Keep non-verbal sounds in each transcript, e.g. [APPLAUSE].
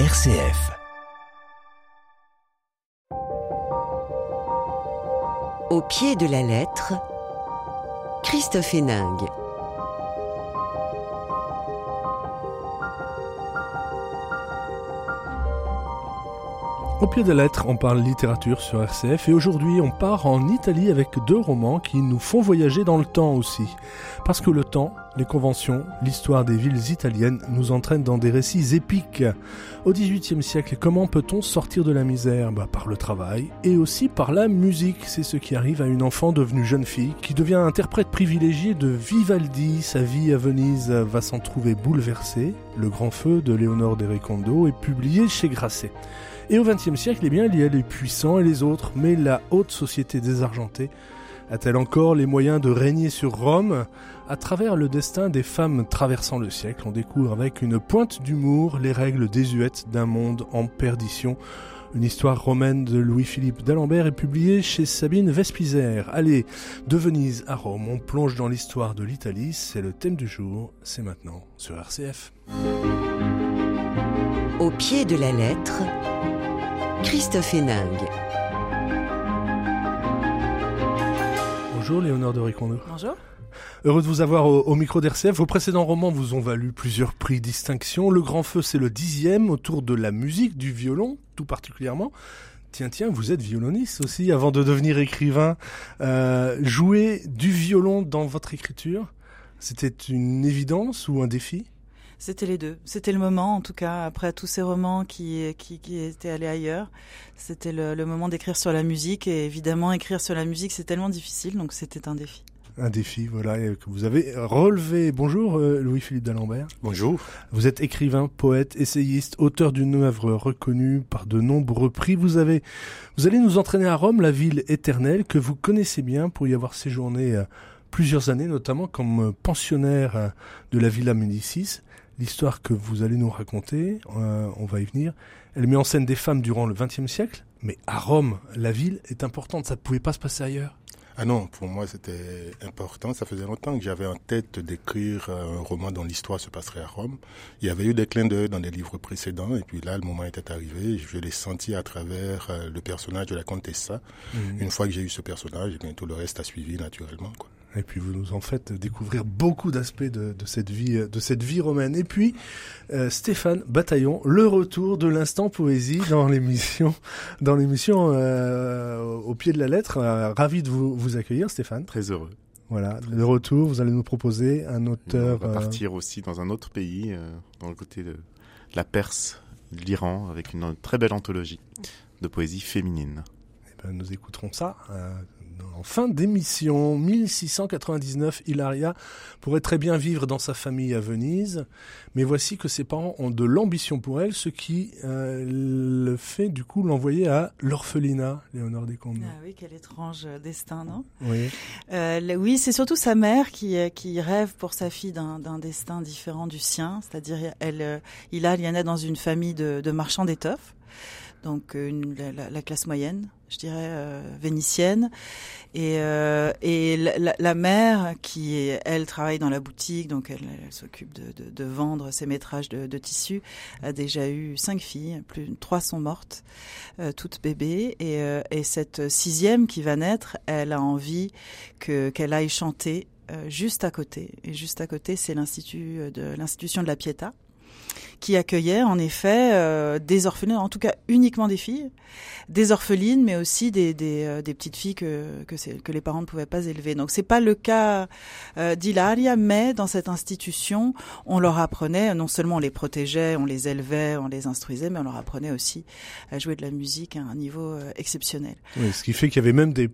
RCF. Au pied de la lettre, Christophe Héningue. Au pied de la lettre, on parle littérature sur RCF et aujourd'hui on part en Italie avec deux romans qui nous font voyager dans le temps aussi. Parce que le temps, les conventions, l'histoire des villes italiennes nous entraînent dans des récits épiques. Au XVIIIe siècle, comment peut-on sortir de la misère? Bah, Par le travail et aussi par la musique. C'est ce qui arrive à une enfant devenue jeune fille qui devient interprète privilégiée de Vivaldi. Sa vie à Venise va s'en trouver bouleversée. Le grand feu de Léonore de Recondo est publié chez Grasset. Et au XXe siècle, eh bien, il y a les puissants et les autres, mais la haute société désargentée a-t-elle encore les moyens de régner sur Rome? À travers le destin des femmes traversant le siècle, on découvre avec une pointe d'humour les règles désuètes d'un monde en perdition. Une histoire romaine de Louis-Philippe d'Alembert est publiée chez Sabine Vespizer. Allez, de Venise à Rome, on plonge dans l'histoire de l'Italie, c'est le thème du jour, c'est maintenant sur RCF. Au pied de la lettre, Christophe Héningue. Bonjour Léonore de Ricondo. Bonjour. Heureux de vous avoir au, au micro d'RCF. Vos précédents romans vous ont valu plusieurs prix distinction. Le Grand Feu, c'est le dixième autour de la musique, du violon, tout particulièrement. Tiens, tiens, vous êtes violoniste aussi avant de devenir écrivain. Euh, jouer du violon dans votre écriture, c'était une évidence ou un défi? C'était les deux. C'était le moment, en tout cas, après tous ces romans qui, qui, qui étaient allés ailleurs. C'était le, le moment d'écrire sur la musique. Et évidemment, écrire sur la musique, c'est tellement difficile, donc c'était un défi. Un défi, voilà, et que vous avez relevé. Bonjour euh, Louis-Philippe d'Alembert. Bonjour. Vous êtes écrivain, poète, essayiste, auteur d'une œuvre reconnue par de nombreux prix. Vous avez, vous allez nous entraîner à Rome, la ville éternelle que vous connaissez bien pour y avoir séjourné euh, plusieurs années, notamment comme pensionnaire euh, de la Villa Médicis. L'histoire que vous allez nous raconter, euh, on va y venir, elle met en scène des femmes durant le XXe siècle, mais à Rome, la ville est importante, ça ne pouvait pas se passer ailleurs. Ah non, pour moi c'était important. Ça faisait longtemps que j'avais en tête d'écrire un roman dont l'histoire se passerait à Rome. Il y avait eu des clins d'œil dans des livres précédents, et puis là le moment était arrivé. Je l'ai senti à travers euh, le personnage de la Contessa. Mhm. Une fois que j'ai eu ce personnage, et bien tout le reste a suivi naturellement. Quoi. Et puis vous nous en faites découvrir beaucoup d'aspects de, de cette vie, de cette vie romaine. Et puis euh, Stéphane Bataillon, le retour de l'instant poésie dans l'émission, dans l'émission euh, au pied de la lettre. Euh, ravi de vous, vous accueillir, Stéphane. Très heureux. Voilà, le retour. Vous allez nous proposer un auteur. on va partir aussi dans un autre pays, euh, dans le côté de la Perse, de l'Iran, avec une très belle anthologie de poésie féminine. eh ben, nous écouterons ça. euh, en fin d'émission, 1699, Hilaria pourrait très bien vivre dans sa famille à Venise, mais voici que ses parents ont de l'ambition pour elle, ce qui euh, le fait du coup l'envoyer à l'orphelinat, Léonore Descombes. Ah oui, quel étrange destin, non? Oui. Euh, oui, c'est surtout sa mère qui, euh, qui rêve pour sa fille d'un destin différent du sien. C'est-à-dire, elle, euh, il a, il y en a dans une famille de, de marchands d'étoffes, donc euh, une- la, la- la classe moyenne, je dirais euh, vénitienne, et, euh, et la, mère qui, elle, travaille dans la boutique, donc elle, s'occupe de, vendre ses métrages de, de tissus, a déjà eu cinq filles, plus trois sont mortes, euh, toutes bébés, et, et cette sixième qui va naître, elle a envie que qu'elle aille chanter juste à côté. Et juste à côté, c'est l'institut de l'institution de la Pietà qui accueillait en effet euh, des orphelines, en tout cas uniquement des filles, des orphelines, mais aussi des, euh, petites filles que, les parents ne pouvaient pas élever. Donc c'est pas le cas euh, d'Hilaria, mais dans cette institution, on leur apprenait, non seulement on les protégeait, on les élevait, on les instruisait, mais on leur apprenait aussi à jouer de la musique à un niveau exceptionnel. Ce qui fait qu'il y avait même des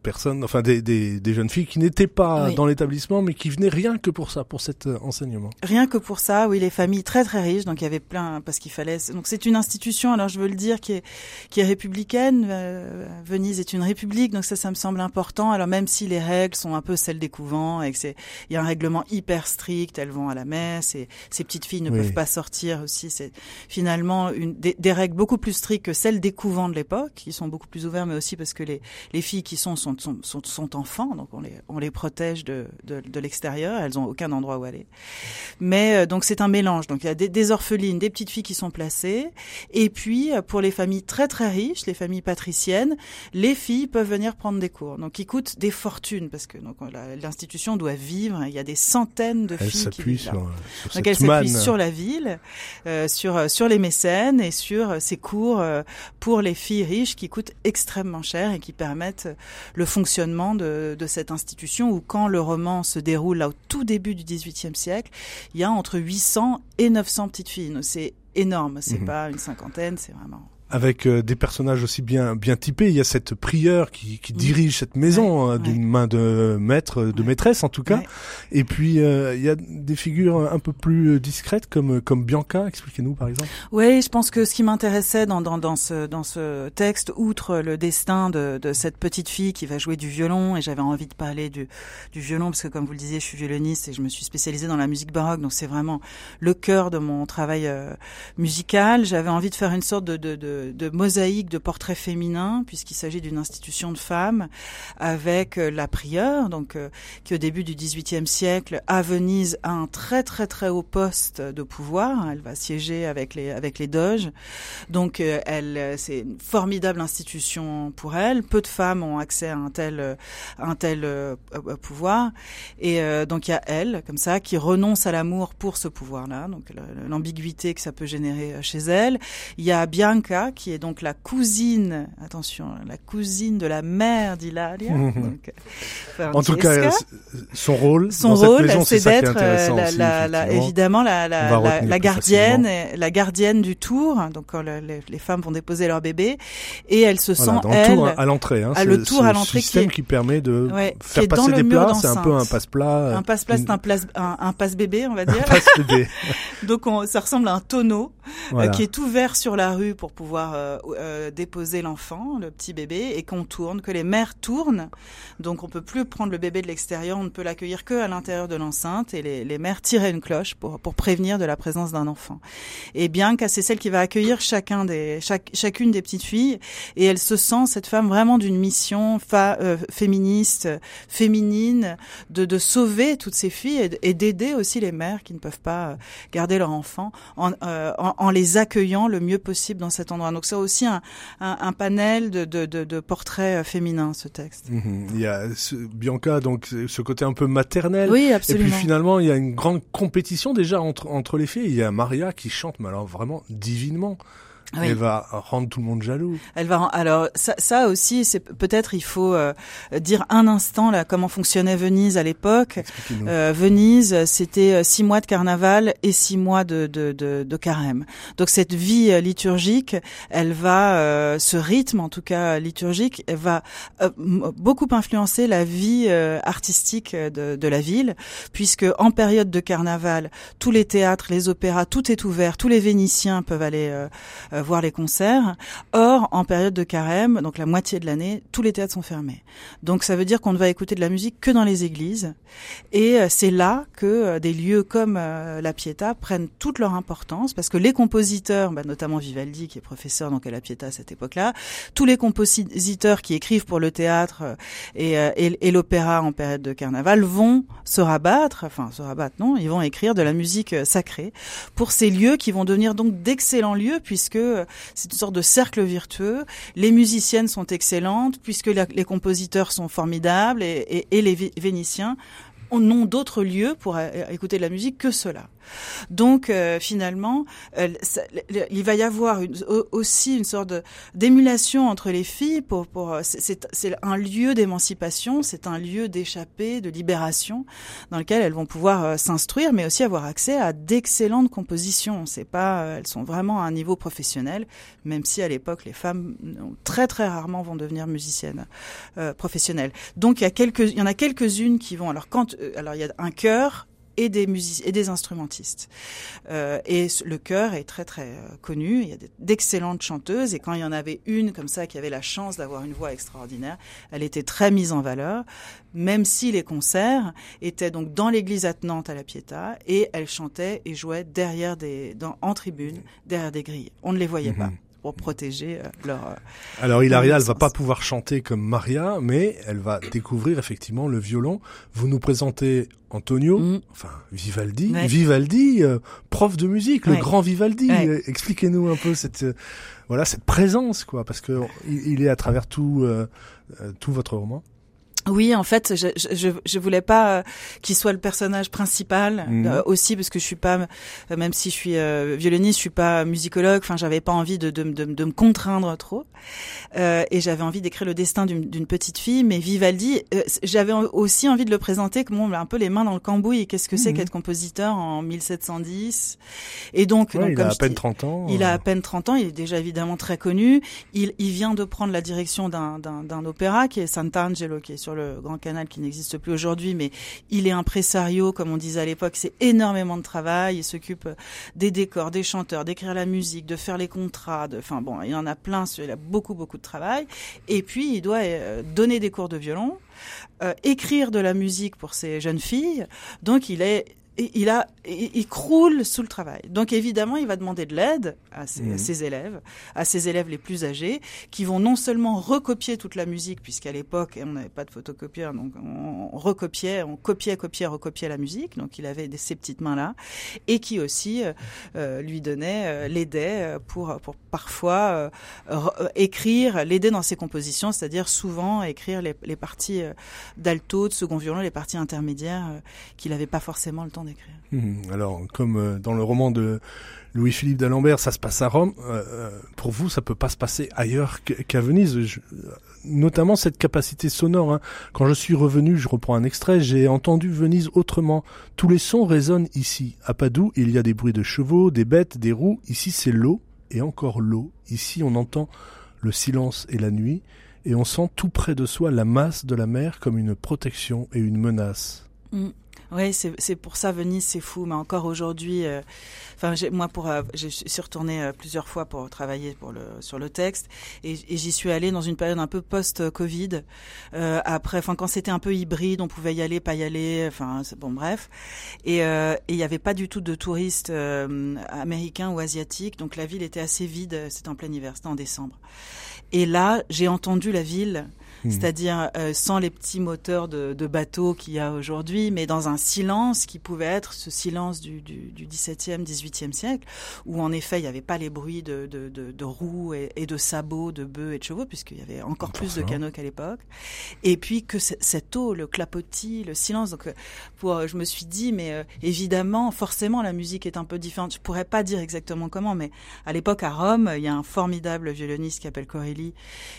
personnes, enfin des, des, des jeunes filles qui n'étaient pas Oui. dans l'établissement, mais qui venaient rien que pour ça, pour cet euh, enseignement. Rien que pour ça, oui, les familles très très riches, donc il y avait plein parce qu'il fallait. Donc c'est une institution, alors je veux le dire, qui est qui est républicaine. Euh, Venise est une république, donc ça, ça me semble important. Alors même si les règles sont un peu celles des couvents et que c'est, il y a un règlement hyper strict, elles vont à la messe et ces petites filles ne Oui. peuvent pas sortir aussi. C'est finalement une des, des règles beaucoup plus strictes que celles des couvents de l'époque, qui sont beaucoup plus ouverts, mais aussi parce que les les filles qui sont sont sont, sont, sont, sont enfants, donc on les, on les protège de, de, de l'extérieur. Elles ont aucun endroit où aller. Mais euh, donc c'est un mélange. Donc il y a des, des, orphelines, des petites filles qui sont placées, et puis euh, pour les familles très très riches, les familles patriciennes, les filles peuvent venir prendre des cours. Donc ils coûtent des fortunes parce que donc l'institution doit vivre. Il y a des centaines de elle filles qui vivent sur, sur donc elle s'appuie sur la ville, euh, sur sur les mécènes et sur ces cours pour les filles riches qui coûtent extrêmement cher et qui permettent le fonctionnement de, de cette institution où quand le roman se déroule là au tout début du XVIIIe siècle, il y a entre 800 et 900 petites filles. C'est énorme, c'est mmh. pas une cinquantaine, c'est vraiment avec euh, des personnages aussi bien bien typés. Il y a cette prieure qui, qui dirige cette maison ouais, hein, d'une ouais. main de maître, de ouais. maîtresse en tout cas. Et puis euh, il y a des figures un peu plus euh, discrètes comme comme Bianca. Expliquez-nous par exemple. Oui, je pense que ce qui m'intéressait dans, dans dans ce dans ce texte, outre le destin de, de cette petite fille qui va jouer du violon, et j'avais envie de parler du du violon parce que comme vous le disiez, je suis violoniste et je me suis spécialisée dans la musique baroque, donc c'est vraiment le cœur de mon travail euh, musical. J'avais envie de faire une sorte de, de, de de, mosaïque de portraits féminins, puisqu'il s'agit d'une institution de femmes, avec euh, la prieure, donc euh, qui au début du XVIIIe siècle à Venise a un très très très haut poste de pouvoir. Elle va siéger avec les avec les doges, donc euh, elle c'est une formidable institution pour elle. Peu de femmes ont accès à un tel un tel pouvoir, et donc il y a elle comme ça qui renonce à l'amour pour ce pouvoir-là, donc l'ambiguïté que ça peut générer chez elle. Il y a Bianca qui est donc la cousine, attention, la cousine de la mère d'Hilaria. donc, en tout cas, son rôle, son rôle, c'est d'être la, évidemment la, la, la gardienne, la gardienne du tour. Donc quand les, les, femmes vont déposer leur bébé, et elle se voilà, sent dans elle le tour à l'entrée, hein, le tour à l'entrée système qui, qui permet de ouais, faire passer des plats. C'est un peu un passe-plat. Un passe-plat, c'est un, place, un, un passe-bébé, on va dire. [LAUGHS] donc on, ça ressemble à un tonneau voilà. euh, qui est ouvert sur la rue pour pouvoir euh, euh, déposer l'enfant, le petit bébé, et qu'on tourne, que les mères tournent. Donc on peut plus prendre le bébé de l'extérieur, on ne peut l'accueillir que à l'intérieur de l'enceinte, et les, les, mères tirent une cloche pour, pour prévenir de la présence d'un enfant. Et qu'à c'est celle qui va accueillir chacun des, chaque, chacune des petites filles, et elle se sent cette femme vraiment d'une mission fa, euh, féministe, féminine, de, de sauver toutes ces filles et, et d'aider aussi les mères qui ne peuvent pas garder leur enfant en, euh, en, en les accueillant le mieux possible dans cet endroit. Donc c'est aussi un, un, un panel de, de, de, de, portraits féminins, ce texte. Mmh. Il y a ce, Bianca, donc ce côté un peu maternel. Oui, absolument. Et puis finalement, il y a une grande compétition déjà entre, entre les filles. Il y a Maria qui chante, mais alors vraiment divinement. Oui. Elle va rendre tout le monde jaloux. Elle va alors ça, ça aussi c'est peut-être il faut euh, dire un instant là comment fonctionnait Venise à l'époque. Euh, Venise c'était euh, six mois de carnaval et six mois de, de, de, de carême. Donc cette vie euh, liturgique, elle va euh, ce rythme en tout cas liturgique, elle va beaucoup influencer la vie artistique de, de la ville puisque en période de carnaval tous les théâtres, les opéras, tout est ouvert, tous les Vénitiens peuvent aller voir les concerts. Or, en période de carême, donc la moitié de l'année, tous les théâtres sont fermés. Donc ça veut dire qu'on ne va écouter de la musique que dans les églises. Et c'est là que des lieux comme la Pietà prennent toute leur importance, parce que les compositeurs, bah, notamment Vivaldi, qui est professeur donc à la Pietà à cette époque-là, tous les compositeurs qui écrivent pour le théâtre et l'opéra en période de carnaval vont se rabattre, enfin se rabattre non, ils vont écrire de la musique sacrée pour ces lieux qui vont devenir donc d'excellents lieux, puisque c'est une sorte de cercle virtueux. Les musiciennes sont excellentes puisque les compositeurs sont formidables et, et, les Vénitiens n'ont d'autres lieux pour écouter de la musique que cela. Donc euh, finalement, euh, il va y avoir aussi une sorte d'émulation entre les filles. Pour, pour c'est un lieu d'émancipation, c'est un lieu d'échappée, de libération, dans lequel elles vont pouvoir euh, s'instruire, mais aussi avoir accès à d'excellentes compositions. C'est pas, elles sont vraiment à un niveau professionnel, même si à l'époque les femmes très très rarement vont devenir musiciennes euh, professionnelles. Donc il y a quelques, il y en a quelques-unes qui vont. Alors quand, alors il y a un chœur et des musiciens et des instrumentistes. Euh, et le chœur est très très euh, connu. Il y a d'excellentes chanteuses et quand il y en avait une comme ça qui avait la chance d'avoir une voix extraordinaire, elle était très mise en valeur. Même si les concerts étaient donc dans l'église attenante à la Pietà et elle chantait et jouait derrière des dans, en tribune derrière des grilles. On ne les voyait mmh. pas. Pour protéger leur. Alors Hilaria, elle va pas pouvoir chanter comme Maria, mais elle va découvrir effectivement le violon. Vous nous présentez Antonio, mm. enfin Vivaldi, Vivaldi, prof de musique, le grand Vivaldi. Expliquez-nous un peu cette voilà cette présence quoi, parce que il, est à travers tout tout votre roman. Oui, en fait, je, je, je voulais pas euh, qu'il soit le personnage principal mhm. euh, aussi parce que je suis pas, euh, même si je suis violoniste, je suis pas musicologue. Enfin, j'avais pas envie de, de, de, de, me contraindre trop, et j'avais envie d'écrire le destin d'une petite fille. Mais Vivaldi, j'avais aussi envie de le présenter comme un peu les mains dans le cambouis. Qu'est-ce que c'est mhm. qu'être compositeur en 1710 Et donc, donc il a à peine 30 ans. Il a à peine 30 ans. Il est déjà évidemment très connu. Il, il vient de prendre la direction d'un opéra qui est Sant'Angelo, qui est sur le Grand Canal qui n'existe plus aujourd'hui, mais il est impresario, comme on disait à l'époque, c'est énormément de travail, il s'occupe des décors, des chanteurs, d'écrire la musique, de faire les contrats, de, enfin bon, il en a plein, il a beaucoup beaucoup de travail, et puis il doit euh, donner des cours de violon, euh, écrire de la musique pour ces jeunes filles, donc il est il a, il, croule sous le travail. Donc évidemment, il va demander de l'aide à mhm. ses, élèves, à ses élèves les plus âgés, qui vont non seulement recopier toute la musique, puisqu'à l'époque on n'avait pas de photocopieur, donc on recopiait, on copiait, copiait, recopiait la musique. Donc il avait ces petites mains là, et qui aussi euh, euh, lui donnait, euh, l'aidait pour, pour parfois écrire, l'aider dans ses compositions, c'est-à-dire souvent écrire les, les parties d'alto, de second violon, les parties intermédiaires qu'il n'avait pas forcément le temps d'écrire. Mhm. alors, comme euh, dans le roman de Louis-Philippe d'Alembert, ça se passe à Rome. Euh, euh, pour vous, ça peut pas se passer ailleurs qu'à Venise. notamment cette capacité sonore. Hein. Quand je suis revenu, je reprends un extrait, j'ai entendu Venise autrement. Tous les sons résonnent ici. À Padoue, il y a des bruits de chevaux, des bêtes, des roues. Ici, c'est l'eau et encore l'eau. Ici, on entend le silence et la nuit, et on sent tout près de soi la masse de la mer comme une protection et une menace. Mm. Oui, c'est pour ça Venise, c'est fou. Mais encore aujourd'hui, euh, enfin moi pour, euh, je suis retournée euh, plusieurs fois pour travailler pour le sur le texte et, j'y suis allée dans une période un peu post-Covid. après, enfin quand c'était un peu hybride, on pouvait y aller, pas y aller. Enfin bon, bref. Et il n'y avait pas du tout de touristes américains ou asiatiques, donc la ville était assez vide. C'était en plein hiver, c'était en décembre. Et là, j'ai entendu la ville Hmm. c'est-à-dire euh, sans les petits moteurs de, de bateaux qu'il y a aujourd'hui, mais dans un silence qui pouvait être ce silence du, du, du XVIIe, XVIIIe siècle, où en effet il n'y avait pas les bruits de, de, de, de roues et, et, de sabots, de bœufs et de chevaux, puisqu'il y avait encore plus de canaux qu'à l'époque. Et puis que cette eau, le clapotis, le silence. Donc, euh, pour, je me suis dit, mais euh, évidemment, forcément, la musique est un peu différente. Je pourrais pas dire exactement comment, mais à l'époque à Rome, il y a un formidable violoniste qui s'appelle Corelli,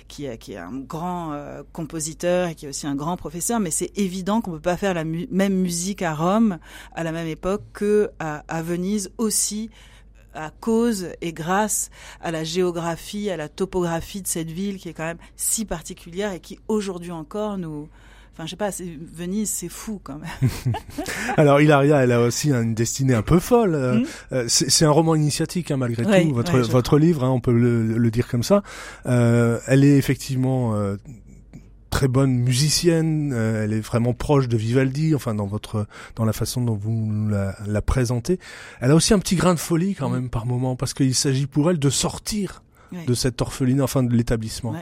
qui, qui est un grand euh, compositeur et qui est aussi un grand professeur, mais c'est évident qu'on peut pas faire la même musique à Rome à la même époque que à, à Venise aussi à cause et grâce à la géographie, à la topographie de cette ville qui est quand même si particulière et qui aujourd'hui encore nous Enfin, je sais pas, Venise, c'est fou quand même. [LAUGHS] Alors, Hilaria, elle a aussi une destinée un peu folle. Euh, hmm. euh, c'est un roman initiatique, hein, malgré tout, votre, votre livre, hein, on peut le, le, dire comme ça. Euh, elle est effectivement euh, très bonne musicienne, euh, elle est vraiment proche de Vivaldi, enfin dans votre dans la façon dont vous la, la présentez. Elle a aussi un petit grain de folie quand même par moment parce qu'il s'agit pour elle de sortir de cette orpheline, enfin de l'établissement.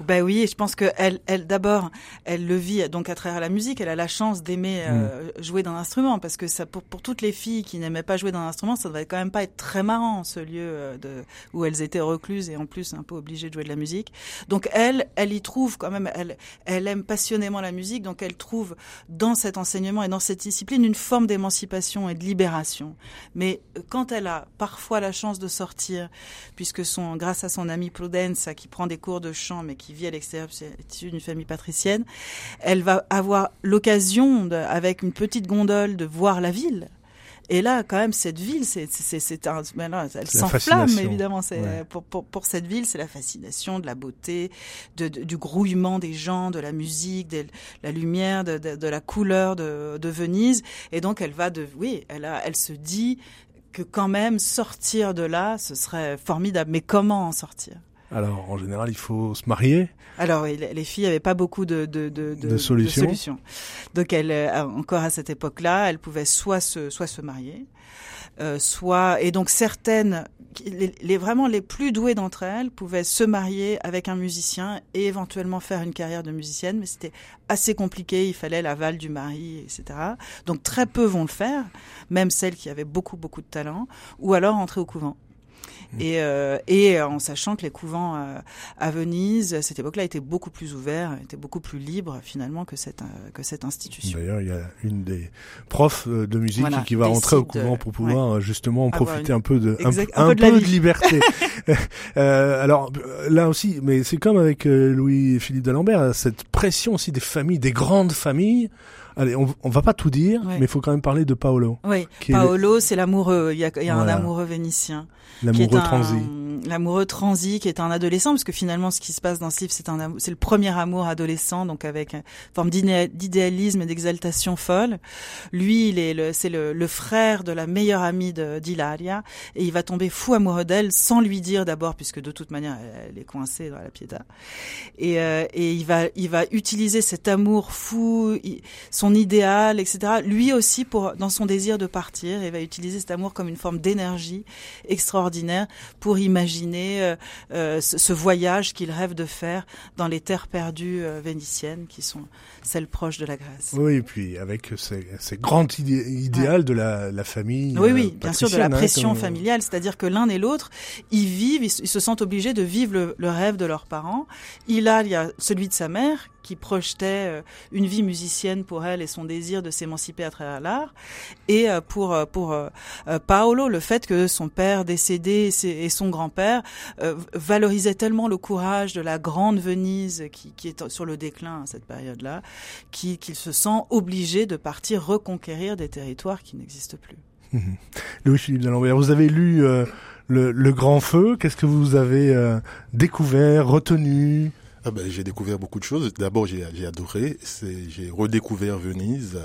Ben oui, je pense que elle, elle d'abord, elle le vit donc à travers la musique. Elle a la chance d'aimer euh, mm. jouer d'un instrument parce que ça, pour, pour toutes les filles qui n'aimaient pas jouer d'un instrument, ça devait quand même pas être très marrant ce lieu euh, de, où elles étaient recluses et en plus un peu obligées de jouer de la musique. Donc elle, elle y trouve quand même, elle, elle aime passionnément la musique, donc elle trouve dans cet enseignement et dans cette discipline une forme d'émancipation et de libération. Mais euh, quand elle a parfois la chance de sortir, puisque son, grâce à son amie Prudence qui prend des cours de chant mais qui vit à l'extérieur, c'est issue d'une famille patricienne, elle va avoir l'occasion, avec une petite gondole, de voir la ville. Et là, quand même, cette ville, c'est, c'est, un, ben elle s'enflamme évidemment. C'est pour, pour, pour cette ville, c'est la fascination de la beauté, de, du grouillement des gens, de la musique, de la lumière, de, la couleur de, de, Venise. Et donc, elle va de, oui, elle a, elle se dit que quand même sortir de là, ce serait formidable. Mais comment en sortir? Alors, en général, il faut se marier. Alors, les filles n'avaient pas beaucoup de, de, de, de, solutions. Donc, elle, euh, encore à cette époque-là, elles pouvaient soit se, soit se marier, euh, soit et donc certaines les, les, vraiment les plus douées d'entre elles pouvaient se marier avec un musicien et éventuellement faire une carrière de musicienne, mais c'était assez compliqué. Il fallait l'aval du mari, etc. Donc très peu vont le faire, même celles qui avaient beaucoup beaucoup de talent, ou alors entrer au couvent. Et, euh, et en sachant que les couvents euh, à Venise, à cette époque-là, étaient beaucoup plus ouverts, étaient beaucoup plus libres finalement que cette, euh, que cette institution. D'ailleurs, il y a une des profs de musique qui va entrer au couvent pour pouvoir justement en profiter un peu de, un, peu, de, liberté. [LAUGHS] alors là aussi, mais c'est comme avec Louis-Philippe d'Alembert, cette pression aussi des familles, des grandes familles. Allez, on, on va pas tout dire, mais il faut quand même parler de Paolo. Oui, Paolo, c'est l'amoureux. Il y a, y a un amoureux vénitien. L'amoureux transi. L'amoureux transi qui est un adolescent, parce que finalement, ce qui se passe dans ce livre, c'est un, c'est le premier amour adolescent, donc avec une forme d'idéalisme et d'exaltation folle. Lui, il est le, c'est le, le, frère de la meilleure amie d'Hilaria, et il va tomber fou amoureux d'elle sans lui dire d'abord, puisque de toute manière, elle, est coincée dans la Pietà. Et, euh, et il va, il va utiliser cet amour fou, son idéal, etc. Lui aussi pour, dans son désir de partir, il va utiliser cet amour comme une forme d'énergie extraordinaire pour imaginer euh, euh, ce, voyage qu'il rêve de faire dans les terres perdues euh, vénitiennes qui sont celles proches de la Grèce. Oui, et puis avec ces, ces grands idéal de la, la, famille. Oui, oui, bien sûr, de la hein, pression familiale, c'est-à-dire que l'un et l'autre, ils vivent, ils, se sentent obligés de vivre le, le rêve de leurs parents. Il a, il y a celui de sa mère qui projetait euh, une vie musicienne pour elle et son désir de s'émanciper à travers l'art. Et euh, pour euh, pour Paolo, le fait que son père décédé et son grand-père valorisaient tellement le courage de la grande Venise qui, est sur le déclin à cette période-là, qu'il se sent obligé de partir reconquérir des territoires qui n'existent plus. [LAUGHS] Louis-Philippe d'Alembert, vous avez lu le, Grand Feu. Qu'est-ce que vous avez découvert, retenu? Ah ben, j'ai découvert beaucoup de choses. D'abord, j'ai adoré. J'ai redécouvert Venise.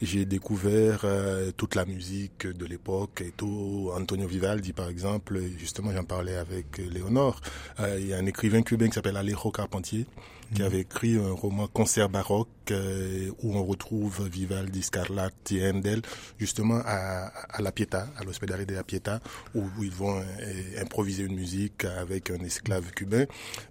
J'ai découvert euh, toute la musique de l'époque et tout. Antonio Vivaldi, par exemple. Justement, j'en parlais avec Léonore. Euh, il y a un écrivain cubain qui s'appelle Alejo Carpentier qui avait écrit un roman concert baroque euh, où on retrouve Vivaldi, Scarlatti, Handel, justement à, à la Pietà, à l'Hospedale de la Pietà, où, ils vont euh, improviser une musique avec un esclave cubain.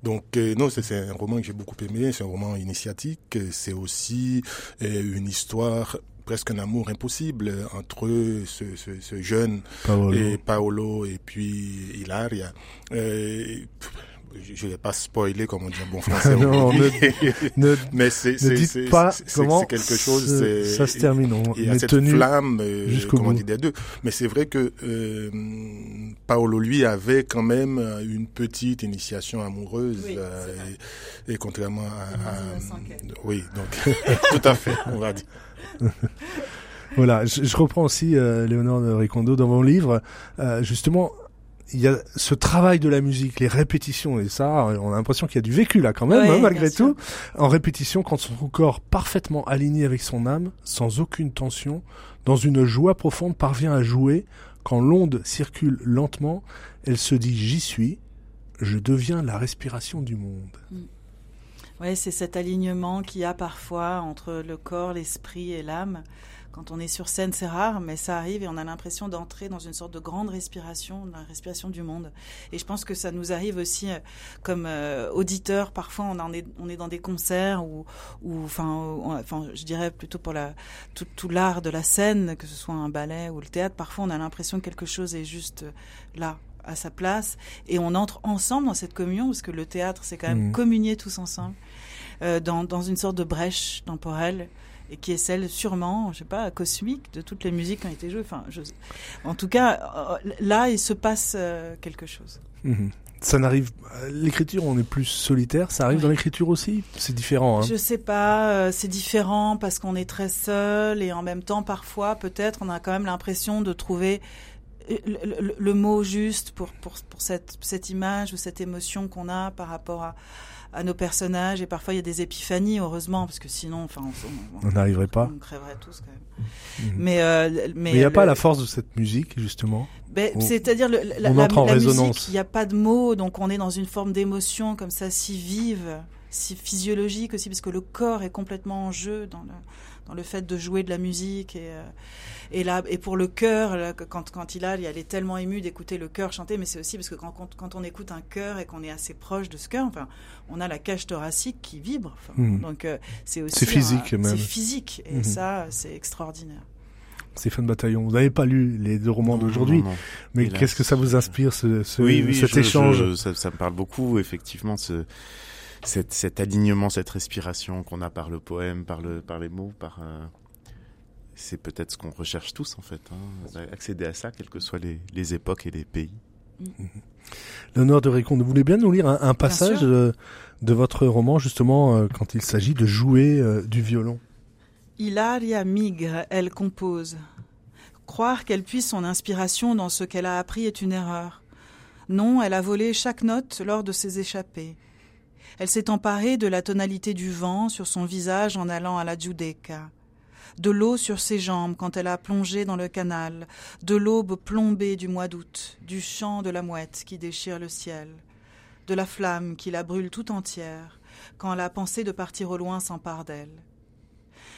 Donc euh, non, c'est un roman que j'ai beaucoup aimé, c'est un roman initiatique, c'est aussi une histoire presque un amour impossible entre ce, ce, ce jeune Paolo. et Paolo et puis Hilaria. Euh, je ne vais pas spoiler comme on dit en bon [LAUGHS] français. non, [LAUGHS] ne, mais c'est pas comment quelque chose. Ça se termine. il y a cette flamme, euh, comme on dit des deux. Mais c'est vrai que euh, Paolo lui avait quand même une petite initiation amoureuse euh, et, contrairement à, à oui donc [LAUGHS] tout à fait on va dire. voilà, je, je, reprends aussi euh, Léonore de Ricondo dans mon livre. Euh, justement, il y a ce travail de la musique, les répétitions, et ça, on a l'impression qu'il y a du vécu là quand même, hein, malgré tout. En répétition, quand son corps parfaitement aligné avec son âme, sans aucune tension, dans une joie profonde, parvient à jouer. Quand l'onde circule lentement, elle se dit j'y suis, je deviens la respiration du monde. Mm. Oui, c'est cet alignement qu'il y a parfois entre le corps, l'esprit et l'âme. Quand on est sur scène, c'est rare, mais ça arrive et on a l'impression d'entrer dans une sorte de grande respiration, la respiration du monde. Et je pense que ça nous arrive aussi euh, comme euh, auditeurs. Parfois, on, en est, on est dans des concerts ou, enfin, enfin, je dirais plutôt pour la, tout, tout l'art de la scène, que ce soit un ballet ou le théâtre. Parfois, on a l'impression que quelque chose est juste là, à sa place et on entre ensemble dans cette communion parce que le théâtre c'est quand même mmh. communier tous ensemble euh, dans, dans une sorte de brèche temporelle et qui est celle sûrement, je sais pas, cosmique de toutes les musiques qui ont été jouées. Enfin, je... en tout cas, euh, là, il se passe euh, quelque chose. Mhm. Ça n'arrive. L'écriture, on est plus solitaire. Ça arrive dans l'écriture aussi? C'est différent. Hein. Je sais pas. Euh, c'est différent parce qu'on est très seul et en même temps, parfois, peut-être, on a quand même l'impression de trouver le, le, mot juste pour pour, pour cette cette image ou cette émotion qu'on a par rapport à à nos personnages. Et parfois, il y a des épiphanies, heureusement, parce que sinon, enfin, on n'arriverait pas. On crèverait tous quand même. Mais euh, mais il n'y a pas la force de cette musique, justement. Ben, C'est-à-dire la, la, la musique, il n'y a pas de mots, donc on est dans une forme d'émotion comme ça, si vive, si physiologique aussi, parce que le corps est complètement en jeu dans le dans le fait de jouer de la musique et et là et pour le chœur quand quand il a il est tellement ému d'écouter le chœur chanter mais c'est aussi parce que quand, quand, on écoute un chœur et qu'on est assez proche de ce chœur enfin on a la cage thoracique qui vibre hmm. donc c'est aussi c'est physique même. c'est physique et hmm. ça c'est extraordinaire. Stéphane Bataillon, vous n'avez pas lu les deux romans d'aujourd'hui, mais qu'est-ce que ça vous inspire ce, ce oui, cet échange? ça, ça, me parle beaucoup, effectivement, ce, cet, cet alignement, cette respiration qu'on a par le poème, par, le, par les mots, par... Euh, c'est peut-être ce qu'on recherche tous, en fait, hein, accéder à ça, quelles que soient les, les époques et les pays. Mm-hmm. L'honneur de Récon, vous voulez bien nous lire un, un passage de, de, votre roman, justement, euh, quand il s'agit de jouer euh, du violon? Hilaria migre, elle compose. Croire qu'elle puise son inspiration dans ce qu'elle a appris est une erreur. Non, elle a volé chaque note lors de ses échappées. Elle s'est emparée de la tonalité du vent sur son visage en allant à la Giudecca, de l'eau sur ses jambes quand elle a plongé dans le canal, de l'aube plombée du mois d'août, du chant de la mouette qui déchire le ciel, de la flamme qui la brûle tout entière quand la pensée de partir au loin s'empare d'elle.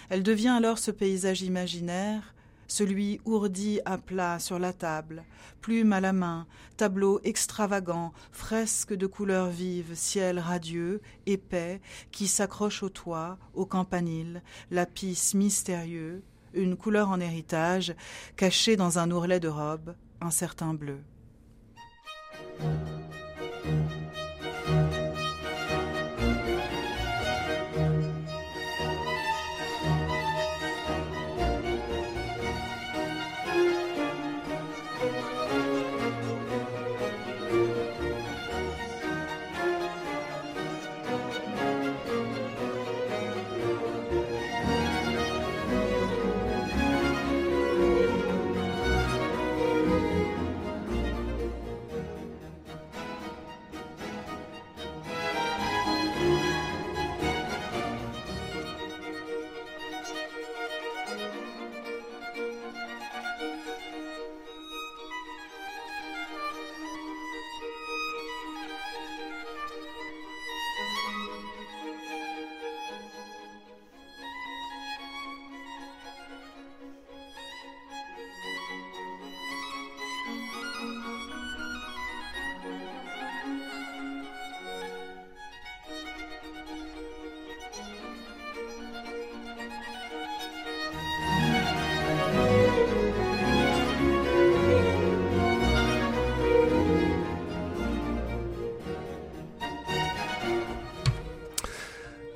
Elle devient alors ce paysage imaginaire, celui ourdi à plat sur la table, plume à la main, tableau extravagant, fresque de couleurs vives, ciel radieux, épais, qui s'accroche au toit, au campanile, lapis mystérieux, une couleur en héritage, cachée dans un ourlet de robe, un certain bleu.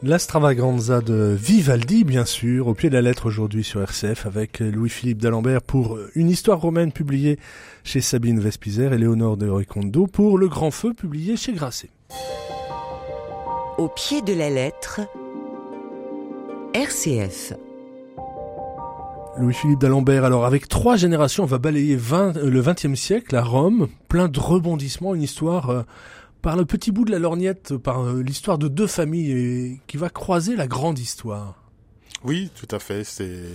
L'Astravaganza de Vivaldi, bien sûr, au pied de la lettre aujourd'hui sur RCF avec Louis-Philippe d'Alembert pour une histoire romaine publiée chez Sabine Vespizer et Léonore de Recondo pour Le Grand Feu publié chez Grasset. Au pied de la lettre, RCF. Louis-Philippe d'Alembert, alors avec trois générations, on va balayer le XXe siècle à Rome, plein de rebondissements, une histoire euh, par le petit bout de la lorgnette, par euh, l'histoire de deux familles qui va croiser la grande histoire. Oui, tout à fait. C'est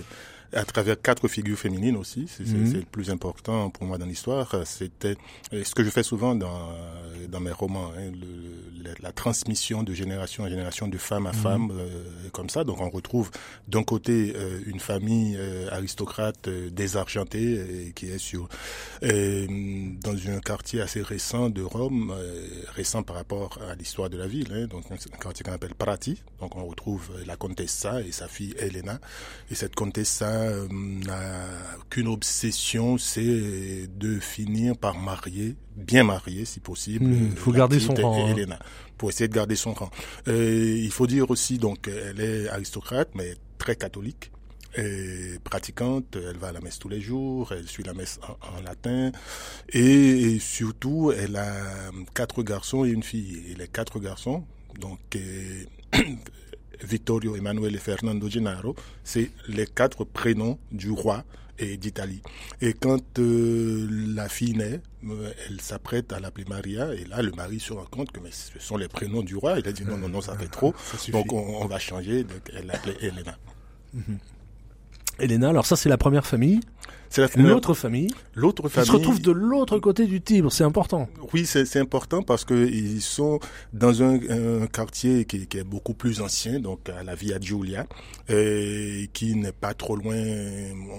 à travers quatre figures féminines aussi. Mhm. C'est le plus important pour moi dans l'histoire. C'était ce que je fais souvent dans, dans mes romans, hein, le, la, transmission de génération en génération, de femme à mhm. femme, euh, comme ça. Donc on retrouve d'un côté euh, une famille euh, aristocrate désargentée qui est sur dans un quartier assez récent de Rome, récent par rapport à l'histoire de la ville. Hein, donc un quartier qu'on appelle Prati. Donc on retrouve la comtessa et sa fille Elena. Et cette comtessa euh, n'a qu'une obsession, c'est de finir par marier, bien marier si possible. Il hmm, faut garder son rang. Hein. Pour essayer de garder son rang. Euh, il faut dire aussi, donc, elle est aristocrate, mais très catholique. Et pratiquante, elle va à la messe tous les jours, elle suit la messe en, latin, et, surtout, elle a quatre garçons et une fille. Et les quatre garçons, donc, [CLEARS THROAT] Vittorio Emanuele Fernando Gennaro, c'est les quatre prénoms du roi et d'Italie. Et quand euh, la fille naît, euh, elle s'apprête à l'appeler Maria, et là, le mari se rend compte que mais ce sont les prénoms du roi. Il a dit non, non, non, ça fait trop. [LAUGHS] donc on, va changer. Donc elle l'appelait Elena. [LAUGHS] Elena, alors ça c'est la première famille. C'est l'autre famille. L'autre famille. se retrouve de l'autre côté du Tibre, c'est important. Oui, c'est important parce que ils sont dans un, un quartier qui, qui, est beaucoup plus ancien, donc à la Via Giulia, et qui n'est pas trop loin.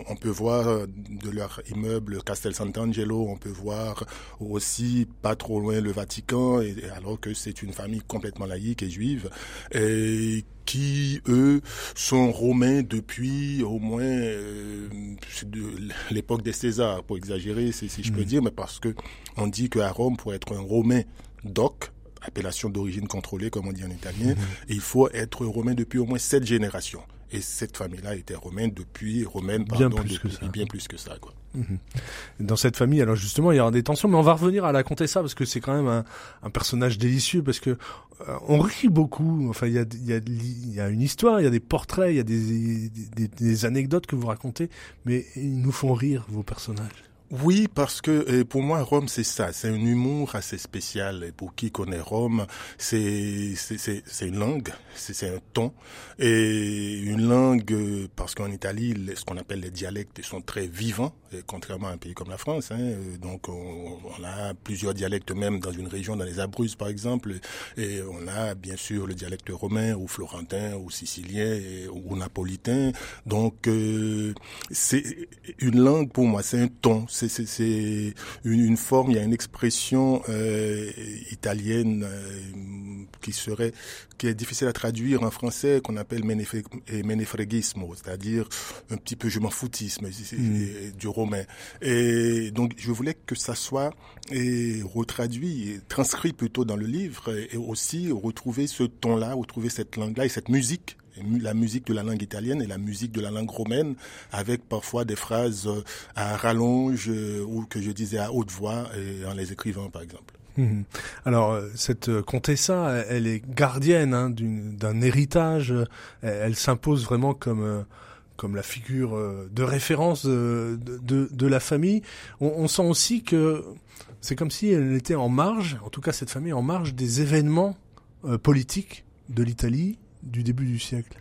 On peut voir de leur immeuble Castel Sant'Angelo, on peut voir aussi pas trop loin le Vatican, et, alors que c'est une famille complètement laïque et juive, et qui, eux, sont romains depuis au moins euh, de l'époque des Césars, pour exagérer, si, je peux mm. dire, mais parce que on dit qu'à Rome, pour être un romain doc, appellation d'origine contrôlée, comme on dit en italien, mm-hmm. il faut être romain depuis au moins sept générations. Et cette famille-là était romaine depuis, romaine, pardon, bien plus, que ça. bien plus que ça. Quoi. Mhm. Dans cette famille, alors justement, il y aura des tensions, mais on va revenir à la Contessa parce que c'est quand même un, un, personnage délicieux parce que euh, on rit beaucoup. Enfin, il y a, y, a, il y a une histoire, il y a des portraits, il y a des, des, des anecdotes que vous racontez, mais ils nous font rire vos personnages. Oui, parce que pour moi, Rome, c'est ça. C'est un humour assez spécial. Et pour qui connaît Rome, c'est une langue, c'est un ton. Et une langue, parce qu'en Italie, ce qu'on appelle les dialectes sont très vivants, contrairement à un pays comme la France. Hein. Donc, on, on, a plusieurs dialectes, même dans une région, dans les Abruzzes, par exemple. Et on a, bien sûr, le dialecte romain, ou florentin, ou sicilien, ou napolitain. Donc, euh, c'est une langue, pour moi, c'est un ton c'est une, une, forme, il y a une expression euh, italienne euh, qui serait qui est difficile à traduire en français qu'on appelle menefregismo, c'est-à-dire un petit peu je m'en foutisme mm. du romain. Et donc je voulais que ça soit et retraduit, et transcrit plutôt dans le livre et aussi retrouver ce ton-là, retrouver cette langue-là et cette musique la musique de la langue italienne et la musique de la langue romaine, avec parfois des phrases euh, à rallonge euh, ou que je disais à haute voix et en les écrivant, par exemple. Mhm. Alors euh, cette comtessa, elle est gardienne hein, d'un héritage. Elle, s'impose vraiment comme comme la figure de référence de, de, la famille. On, sent aussi que c'est comme si elle était en marge, en tout cas cette famille en marge des événements politiques de l'Italie du début du siècle